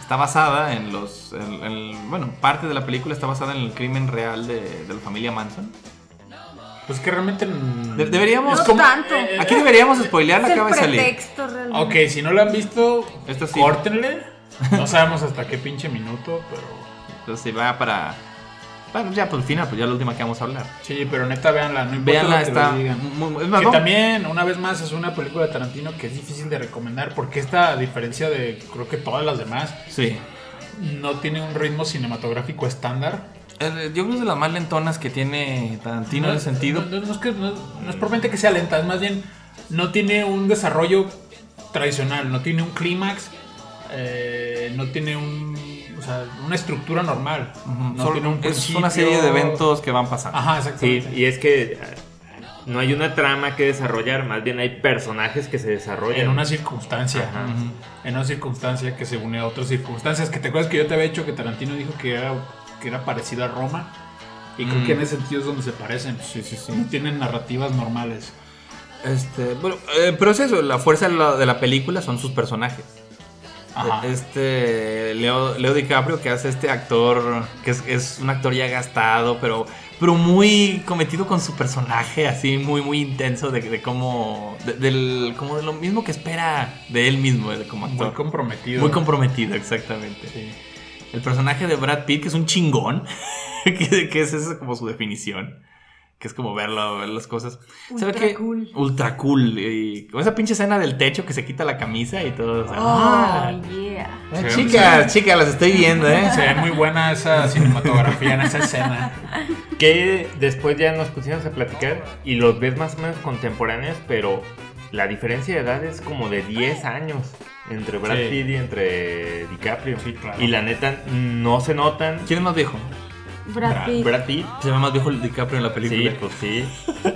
está basada en los en- en- bueno, parte de la película está basada en el crimen real de, de la familia Manson. Pues que realmente. De- deberíamos- No como- tanto. eh, Aquí deberíamos spoilearla, es el acaba de salir. realmente. Ok, si no lo han visto, Esto sí. córtenle. No sabemos hasta qué pinche minuto, pero. Entonces si va para bueno, ya por el final, pues ya la última que vamos a hablar. Sí, pero neta, véanla, no importa lo que está muy- es más, Que también, una vez más, es una película de Tarantino que es difícil de recomendar porque esta, a diferencia de creo que todas las demás, Sí. no tiene un ritmo cinematográfico estándar. Eh, Yo creo que es de las más lentonas que tiene Tarantino en ese sentido. No, es que, no, es que sea lenta, es más bien no tiene un desarrollo tradicional, no tiene un clímax, eh, no tiene un, sea, una estructura normal. No Solo- tiene un es una serie de eventos que van pasando. Ajá, Sí, y es que eh, no hay una trama que desarrollar, más bien hay personajes que se desarrollan. En una circunstancia. Ajá. En una circunstancia que se une a otras circunstancias. Que te acuerdas que yo te había dicho que Tarantino dijo que era, que era parecida a Roma. Y creo Mm. que en ese sentido es donde se parecen. Sí, sí, sí. No tienen narrativas normales. Este, bueno, eh, pero es eso, la fuerza de la, de la película son sus personajes. Ajá. Este Leo, Leo DiCaprio que hace este actor, que es, es un actor ya gastado, pero, pero muy cometido con su personaje, así muy, muy intenso de, de cómo, de, del, como de lo mismo que espera de él mismo de- como actor. Muy comprometido. Muy comprometido, exactamente. Sí. El personaje de Brad Pitt, que es un chingón, que, que es esa como su definición. Que es como verlo, ver las cosas. ¿Sabe Ultra qué? cool. Ultra cool. Y esa pinche escena del techo que se quita la camisa y todo. o sea, Oh, ¡ah! yeah. Ah, Sí, chicas, chicas, las estoy viendo, ¿eh? Se ve muy buena esa cinematografía en esa escena. Que después ya nos pusimos a platicar y los ves más o menos contemporáneos, pero la diferencia de edad es como de 10 años entre Brad Sí. Pitt y entre DiCaprio. Sí, claro. Y la neta no se notan. ¿Quién es más viejo? Brad Pitt. Brad Pitt. Se ve más viejo el DiCaprio en la película. Sí, pues sí.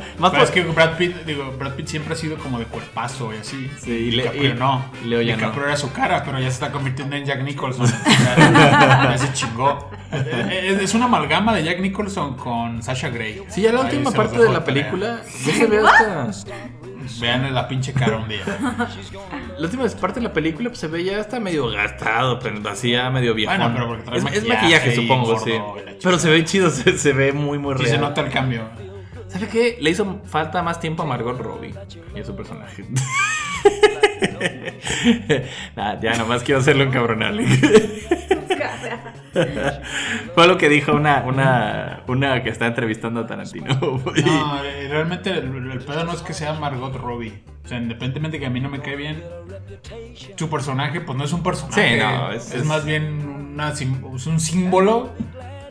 Más Pero es que Brad Pitt, digo, Brad Pitt siempre ha sido como de cuerpazo y así. Sí, y Le- DiCaprio y- no. Leo ya DiCaprio no. era su cara, pero ya se está convirtiendo en Jack Nicholson. ya, se chingó. Es, es una amalgama de Jack Nicholson con Sasha Grey. Sí, ya la última parte de la tarea. película ya se ve hasta... Vean la pinche cara un día. La última parte de la película pues, se ve ya hasta medio gastado, pero así ya medio viejo. Bueno, pero porque trae es, es maquillaje y supongo, gordo sí. y Pero se ve chido, se, se ve muy, muy real. se nota el cambio. ¿Sabe qué? Le hizo falta más tiempo a Margot Robbie y a su personaje. Nah, ya nomás quiero hacerlo encabronable. Fue lo que dijo una, una, una que está entrevistando a Tarantino. No, realmente el, el pedo no es que sea Margot Robbie. O sea, independientemente que a mí no me cae bien, su personaje, pues no es un personaje. Sí, no, es- es, es- más bien una, sim- es un símbolo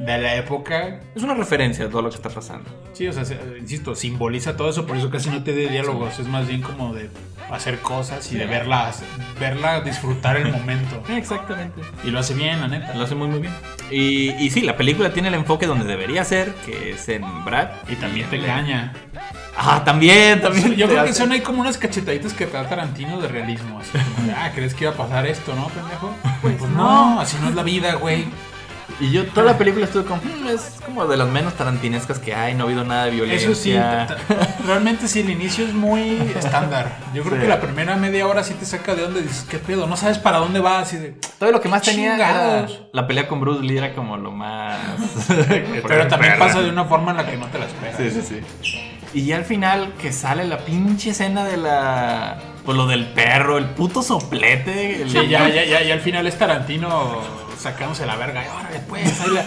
de la época. es una referencia a todo lo que está pasando. Sí, o sea, se- insisto, simboliza todo eso, por eso casi no te de diálogos. Es más bien como de hacer cosas y de verlas, verla disfrutar el momento. Exactamente. Y lo hace bien, la neta. Lo hace muy, muy bien. Y, y sí, la película tiene el enfoque donde debería ser, que es en Brad. Y también te engaña. Ah, también, también. Yo creo que son ahí como unas cachetaditas que te da Tarantino de realismo. Así como de, ah, ¿crees que iba a pasar esto, no, pendejo? Pues, no, así no es la vida, güey. Y yo toda la película estuve como, "Hmm, es como de las menos tarantinescas que hay, no ha habido nada de violencia. Eso sí, realmente sí, el inicio es muy estándar. Yo creo Sí. que la primera media hora sí te saca de y dices, ¿qué pedo? No sabes para dónde va, así de... Todo lo que más tenía era la pelea con Bruce Lee era como lo más... Pero también perra. pasa de una forma en la que no te la esperas. Sí, sí, sí. Y ya al final que sale la pinche escena de la... Pues lo del perro, el puto soplete. el- Sí, ya, ya, ya, y al final es Tarantino sacándose la verga. Y órale, pues, ahí, la,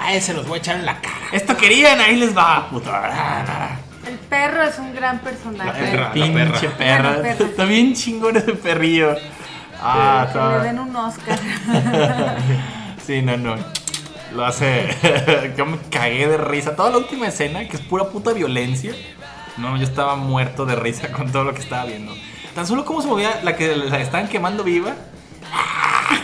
ahí se los voy a echar en la cara. Esto querían, ahí les va, puto. Ah, El perro es un gran personaje. La perra. Pinche perra. La perra. Está bien chingón ese perrillo. Ah, Que le den un Oscar. Sí, no, no. Lo hace. yo me cagué de risa. Toda la última escena, que es pura puta violencia. No, yo estaba muerto de risa con todo lo que estaba viendo. Tan solo como se movía la que la estaban quemando viva.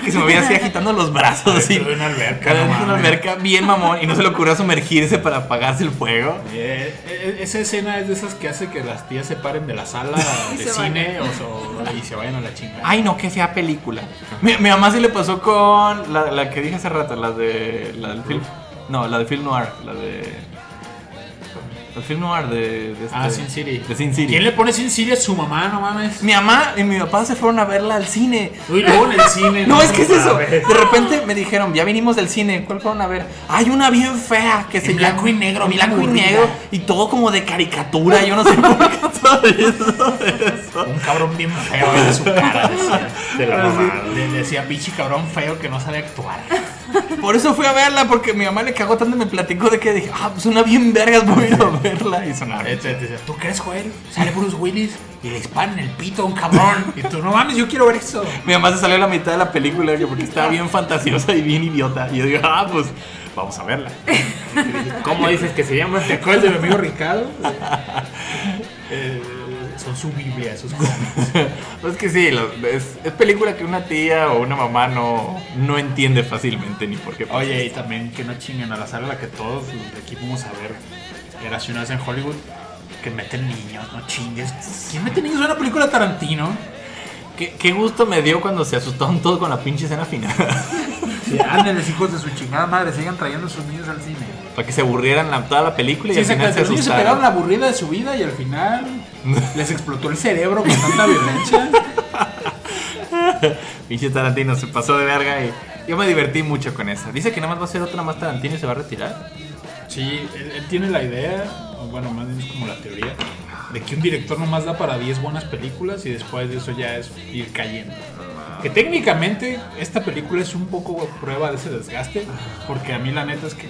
Que se movía así agitando los brazos. Así. De una alberca, no de una alberca bien mamón. Y no se le ocurrió sumergirse para apagarse el fuego. Eh, eh, esa escena es de esas que hace que las tías se paren de la sala de cine o, y se vayan a la chingada. Ay, no, que sea película. Mi, mi mamá sí le pasó con la, la que dije hace rato, la de. La del film. No, la de Film Noir. La de. El film noir de. de este- Ah, Sin City. De Sin City. ¿Quién le pone Sin City a su mamá? No mames. Mi mamá y mi papá se fueron a verla al cine. Uy, luego en el cine. No, es que es eso. De repente me dijeron, ya vinimos del cine. ¿Cuál fueron a ver? Hay una bien fea que se blanco y negro, blanco y negro. Y todo como de caricatura. Yo no sé por qué todo eso. eso. Un cabrón bien feo en su cara. Decía, De la mamá. Le decía pinche cabrón feo que no sabe actuar. Por eso fui a verla, porque mi mamá le cagó tanto y me platicó de que dije, ah, pues una bien vergas, voy a ir a verla. Y sonaba. ¿Tú crees, Joel? Sale Bruce Willis y le disparan el pito a un cabrón. Y tú, no mames, yo quiero ver eso. Mi mamá se salió a la mitad de la película que porque estaba bien fantasiosa y bien idiota. Y yo digo, ah, pues vamos a verla. ¿Cómo dices que se llama? ¿Te acuerdas de mi amigo Ricardo? Eh, son su Biblia, esos cómics. Pues que sí, es, es película que una tía o una mamá no, no entiende fácilmente ni por qué. pasa. Oye, y también que no chinguen a la sala la que todos aquí fuimos a ver. Era si una vez en Hollywood que meten niños, no chingues. ¿Quién mete niños en una película de Tarantino? ¿Qué, qué gusto me dio cuando se asustaron todos con la pinche escena final. Sí, ándenles, hijos de su chingada madre, sigan trayendo a sus niños al cine. Para que se aburrieran la- toda la película y Sí, al final se se asustaran. pegaron la aburrida de su vida y al final les explotó el cerebro con tanta violencia. Pinche Tarantino se pasó de verga y yo me divertí mucho con esa. Dice que nada más va a ser otra más Tarantino y se va a retirar. Sí, él, él tiene la idea, o bueno, más bien es como la teoría, de que un director nomás da para 10 buenas películas y después de eso ya es ir cayendo. Que técnicamente esta película es un poco prueba de ese desgaste, porque a mí la neta es que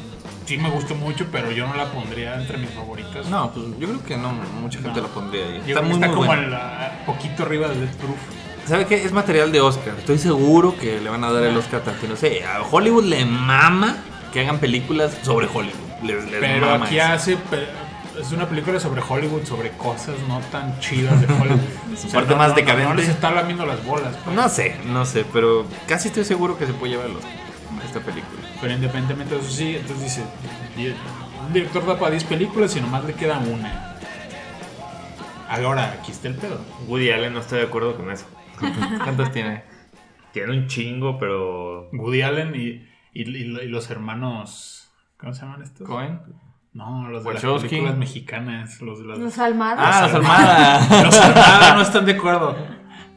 sí me gustó mucho, pero yo no la pondría entre mis favoritas. No, pues yo creo que no, mucha gente No. lo pondría ahí. Yo Está muy, está muy como buena. al- a poquito arriba de Death Proof. ¿Sabe qué? Es material de Oscar. Estoy seguro que le van a dar el Oscar a Tarantino. Sí, a Hollywood le mama que hagan películas sobre Hollywood. Les, les Pero aquí eso. hace. Es una película sobre Hollywood, sobre cosas no tan chidas de Hollywood. Su parte más decadente. No, les está lamiendo las bolas. pues. No sé, no sé, pero casi estoy seguro que se puede llevar el Oscar esta película. Pero independientemente de eso, sí. Entonces dice: Un director da para 10 películas y nomás le queda una. Ahora, aquí está el pedo. Woody Allen no estoy de acuerdo con eso. ¿Cuántas tiene? Tiene un chingo, pero. Woody Allen y, y- y lo- y los hermanos. ¿Cómo se llaman estos? ¿Cohen? No, los de las películas mexicanas. Los de las. Los almados. Ah, las Almada. Los Almada no están de acuerdo.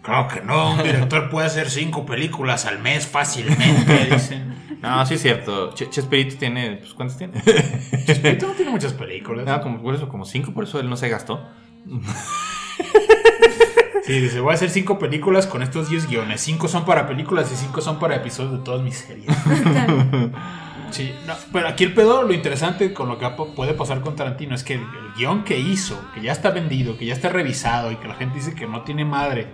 Claro que no, un director puede hacer cinco películas al mes fácilmente, dicen. No, sí es cierto. Ch- Chespirito tiene. Pues, ¿Cuántas tiene? Chespirito no tiene muchas películas. no, como, por eso, como cinco, por eso él no se gastó. Sí, dice, voy a hacer cinco películas con estos 10 guiones. Cinco son para películas y cinco son para episodios de todas mis series. Sí, no, pero aquí el pedo, lo interesante con lo que puede pasar con Tarantino es que el, el guion que hizo, que ya está vendido, que ya está revisado y que la gente dice que no tiene madre,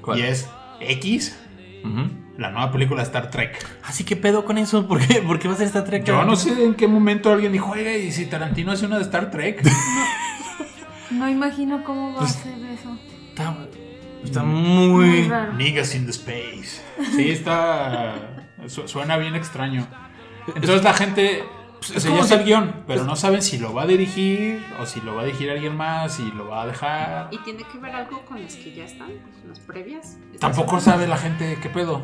¿Cuál? y es X, la nueva película de Star Trek. Así que pedo con eso, ¿por qué, ¿Por qué va a ser esta Trek? Yo no sé en qué momento alguien dijo, oiga, ¿y si Tarantino hace una de Star Trek? No imagino cómo Pues, va a ser eso. Está, está muy. Muy. Niggas in the Space. Sí, está. su- suena bien extraño. Entonces la gente O es sea, como ya está si- el guion, pero no saben si lo va a dirigir o si lo va a dirigir alguien más, si lo va a dejar. Y tiene que ver algo con las que ya están, pues, las previas. Tampoco sabe la gente qué pedo.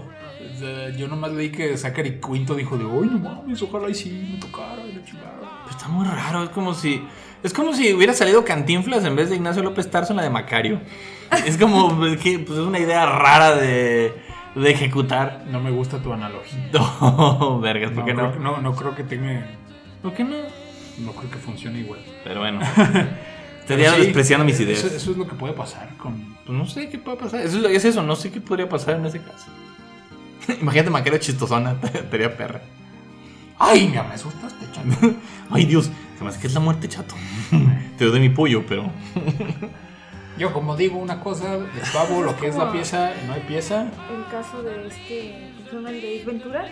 O sea, Yo nomás leí que Zachary Quinto dijo de, uy, no mames, ojalá y sí me tocara y la chingada. Pero está muy raro, es como si. Es como si hubiera salido Cantinflas en vez de Ignacio López Tarso en la de Macario. Es como pues, que pues, es una idea rara de, de ejecutar. No me gusta tu analogía. No, vergas, ¿por No, qué no, no creo que tenga. ¿Por qué no? No creo que funcione igual. Pero bueno. Estaría sí, despreciando mis ideas. Eso, eso es lo que puede pasar con. Pues no sé qué puede pasar. Eso es, eso, no sé qué podría pasar en ese caso. Imagínate Macario chistosona, estaría perra. ¡Ay, me asustaste, chato! Ay, Dios, se me hace que es la muerte, chato. Te doy mi pollo, pero. Yo, como digo una cosa, les pavo lo que es la pieza no hay pieza. El caso de este, ¿cómo se llama? El de Ace Ventura.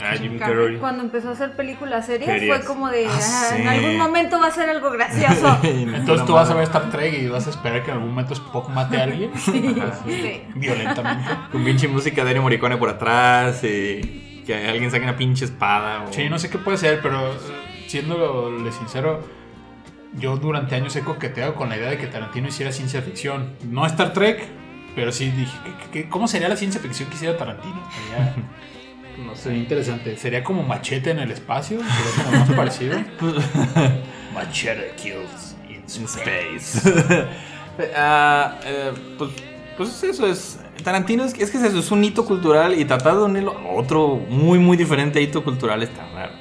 Ah, Jim Carrey. Cuando empezó a hacer películas serias, fue como de, Ah, "Ah, en sí. algún momento va a ser algo gracioso. Entonces tú vas a ver Star Trek y vas a esperar que en algún momento Spock mate a alguien Sí. violentamente. Con pinche música de Ennio Morricone por atrás. Y que alguien saque una pinche espada. o- Sí, no sé qué puede ser, pero eh, siéndole sincero, yo durante años he coqueteado con la idea de que Tarantino hiciera ciencia ficción. No Star Trek, pero sí dije, ¿qué- qué- ¿cómo sería la ciencia ficción que hiciera Tarantino? Sería, No sería interesante. ¿Sería como Machete en el espacio? ¿Sería como más parecido? Machete kills in space. Ah, eh, pues, pues eso es. Tarantino es, que- es que es eso, es un hito cultural y tratar de unirlo a otro muy, muy diferente hito cultural está raro.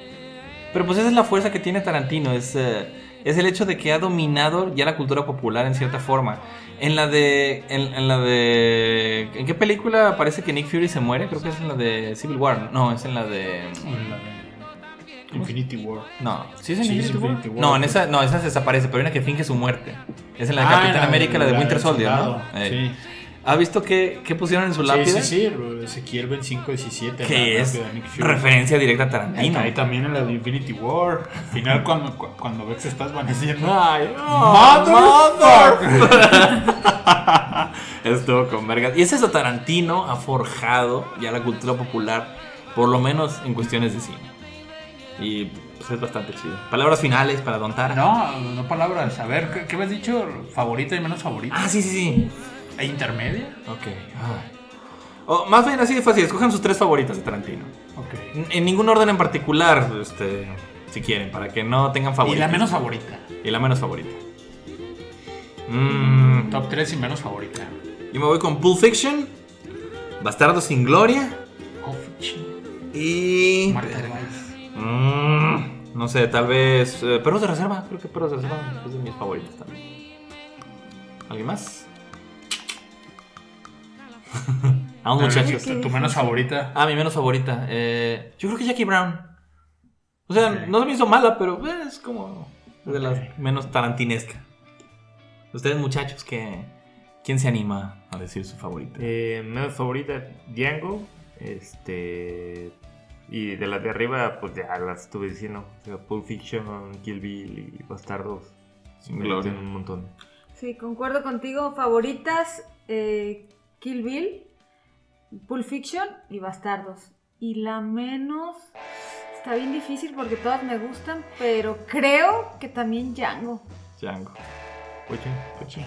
Pero pues esa es la fuerza que tiene Tarantino, es, eh, es el hecho de que ha dominado ya la cultura popular en cierta forma. En la de. En, en la de. ¿En qué película parece que Nick Fury se muere? Creo que es en la de Civil War. No, es en la de. Infinity War. No, ¿sí es en Sí, Infinity, War? No, en esa, no, esa se desaparece, pero hay una que finge su muerte. Es en la de Ah, Capitán América, la de Winter Soldier, ¿no? soldado. Sí. ¿Ha visto qué, qué pusieron en su Sí, lápida? sí, sí, el Ezequiel 2517. Que es referencia directa a Tarantino. Ahí también en la de Infinity War. Al final, cuando, cu- cuando ves que estás desvaneciendo. Ay, Estuvo con vergas. Y es eso, Tarantino ha forjado ya la cultura popular, por lo menos en cuestiones de cine. Y pues es bastante chido. Palabras finales para Don Tara. No, no palabras. A ver, ¿qué, qué me has dicho? ¿Favorita y menos favorita? Ah, sí, sí, sí. ¿E intermedia? Ok. ay. O, más bien así de fácil, escojan sus tres favoritas de Tarantino. Ok. En, en ningún orden en particular, este, si quieren, para que no tengan Y favoritas. la menos favorita. Y la menos favorita. Mm, Top 3 y menos favorita. yo me voy con Pulp Fiction, Bastardo sin Gloria Oh, ching. y... Marta. Mm, no sé, tal vez... eh, Perros de Reserva, creo que Perros de Reserva es de mis favoritos también. ¿Alguien más? A un muchacho. Tu- menos favorita. Ah, mi menos favorita. eh, yo creo que Jackie Brown. O sea, no se me hizo mala, pero eh, es como de las menos tarantinesca. Ustedes, muchachos, que ¿quién se anima a decir su favorita? Eh, menos favorita, Django. Este. Y de las de arriba, pues ya las estuve diciendo. O sea, Pulp Fiction, Kill Bill y Bastardos. Sin Me gloria. un montón. Sí, concuerdo contigo. Favoritas, eh, Kill Bill, Pulp Fiction y Bastardos. Y la menos, está bien difícil porque todas me gustan, pero creo que también Django. Django. Oye, oye.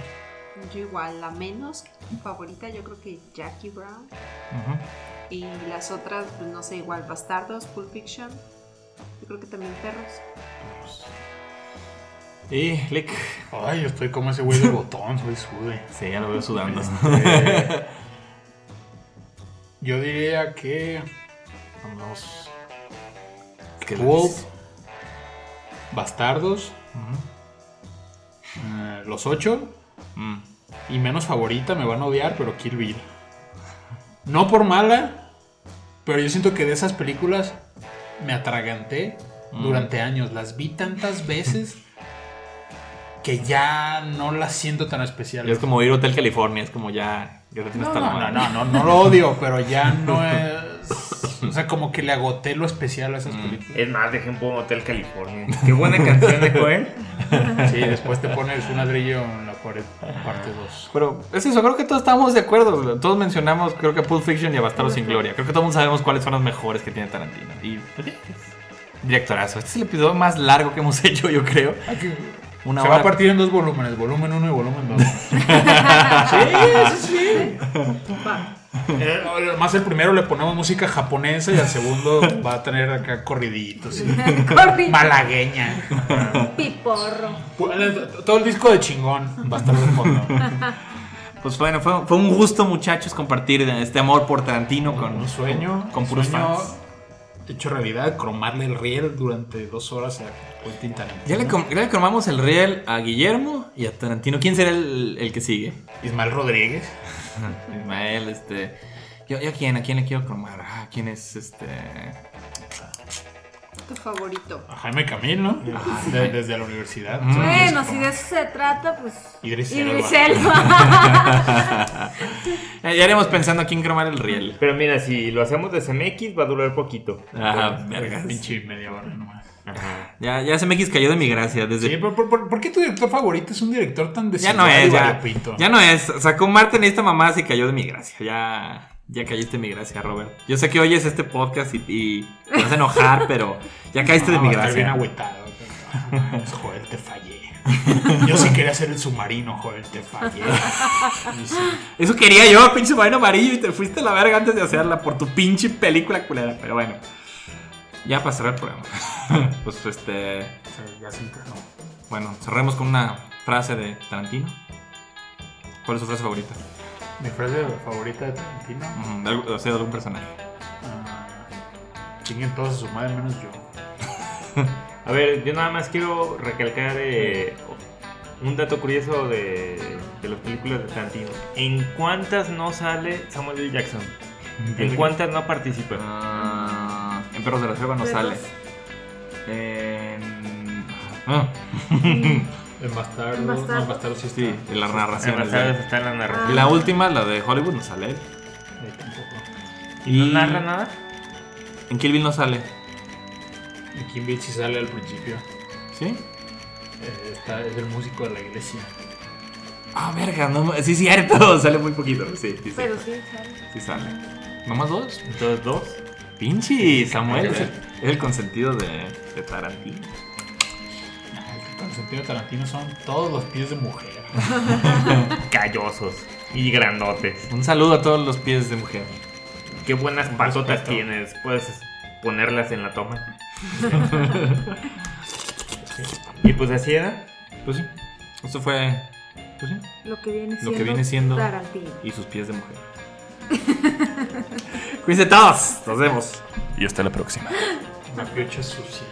Yo igual, la menos favorita yo creo que Jackie Brown. Ujú. Y las otras, pues no sé, igual Bastardos, Pulp Fiction. Yo creo que también Perros. Y Lick. Ay, yo estoy como ese güey del botón, soy sude. Sí, ya lo veo sudando. Este, yo diría que. Vamos. ¿Qué más? Bastardos, eh, Los Ocho. Mm. Y menos favorita, me van a odiar, pero Kill Bill. No por mala, pero yo siento que de esas películas me atraganté Mm. durante años. Las vi tantas veces que ya no las siento tan especiales. Es como ir a Hotel California, es como ya. No, la no, no, no, no, no lo odio, pero ya no es. O sea, como que le agoté lo especial a esas Mm. películas. Es más, dejen por Hotel California. Qué buena canción de Cohen. Sí, después te pones un ladrillo en la pared, parte 2. Pero es eso, creo que todos estamos de acuerdo. Todos mencionamos, creo que Pulp Fiction y Bastardo sin Gloria. Creo que todos sabemos cuáles son las mejores que tiene Tarantino. Y pues, Directorazo. Este es el episodio más largo que hemos hecho, yo creo. Una Se hora. va a partir en dos volúmenes, volumen 1 y volumen 2. sí, sí, sí. Eh, Además, el primero le ponemos música japonesa y al segundo va a tener acá corriditos. y Corri- Malagueña. Piporro. Todo el disco de chingón va a estar de fondo. Pues bueno, fue, fue un gusto, muchachos, compartir este amor por Tarantino con Un sueño. Con puros sueño fans. Hecho realidad, cromarle el riel durante dos horas a Quentin Tarantino. Ya le, ya le cromamos el riel a Guillermo y a Tarantino. ¿Quién será el, el que sigue? Ismael Rodríguez. Ismael, este. Yo, yo a quién, a quién le quiero cromar. Ah, ¿quién es este? Tu favorito. A Jaime Camil, ¿no? De- desde la universidad. Mm. Bueno, si de eso se trata, pues. Idris Idris Elba. Eh, ya haremos pensando a quién cromar el riel. Pero mira, si lo hacemos de CMX va a durar poquito. Ajá, vergas. Pinche media hora nomás. Ajá. Ya, ya SMX cayó de mi gracia. Desde Sí, ¿por, por, qué tu director favorito es un director tan Ya no es, ya. Ya no es. Sacó Martin y esta mamá se cayó de mi gracia. Ya. Ya caíste de mi gracia, Robert. Yo sé que oyes este podcast y, y te vas a enojar, pero ya caíste de mi va a estar bien gracia. agüitado. pero, ah, Joder, te fallé. Yo sí quería ser el submarino, joder, te fallé. Sí. Eso quería yo, pinche marino amarillo, y te fuiste a la verga antes de hacerla por tu pinche película culera. Pero bueno. Ya para cerrar el programa. pues este. Ya siempre no. Bueno, cerremos con una frase de Tarantino. ¿Cuál es su frase favorita? Mi frase favorita de Tarantino. De o sea, de algún personaje. ah, chinguen todos a su madre menos yo. A ver, yo nada más quiero recalcar eh, un dato curioso de, de las películas de Tarantino. ¿En cuántas no sale Samuel L. Jackson? ¿En cuántas no participa? Ah, en Perros de la Selva no sale. En. Ah, El bastardo. Bastardo. No, el bastardo sí está. sí, en las En narraciones. de- sagas está en la narración. Y la última, la de Hollywood, no sale él. Ahí tampoco. ¿Y no narra nada? En Kill Bill no sale. Y Kim Bill sí sale al principio. ¿Sí? Eh, está, es el músico de la iglesia. Ah, verga, no, sí, cierto. Sale muy poquito. Sí, sí, Pero sí. sí, ¿sabes? Sí sale. ¿Nomás dos? Entonces, dos. Pinche Samuel. Es el, es el consentido de, de Tarantino. El consentido de Tarantino son todos los pies de mujer. Callosos y grandotes. Un saludo a todos los pies de mujer. Qué buenas Un patotas respeto. tienes. Puedes ponerlas en la toma. y pues así era. Pues sí. Esto fue. Pues sí. Lo que viene Lo siendo. que viene siendo- Tarantino. Y sus pies de mujer. Cuídense todos. Nos vemos. Y hasta la próxima. Una piocha sucia.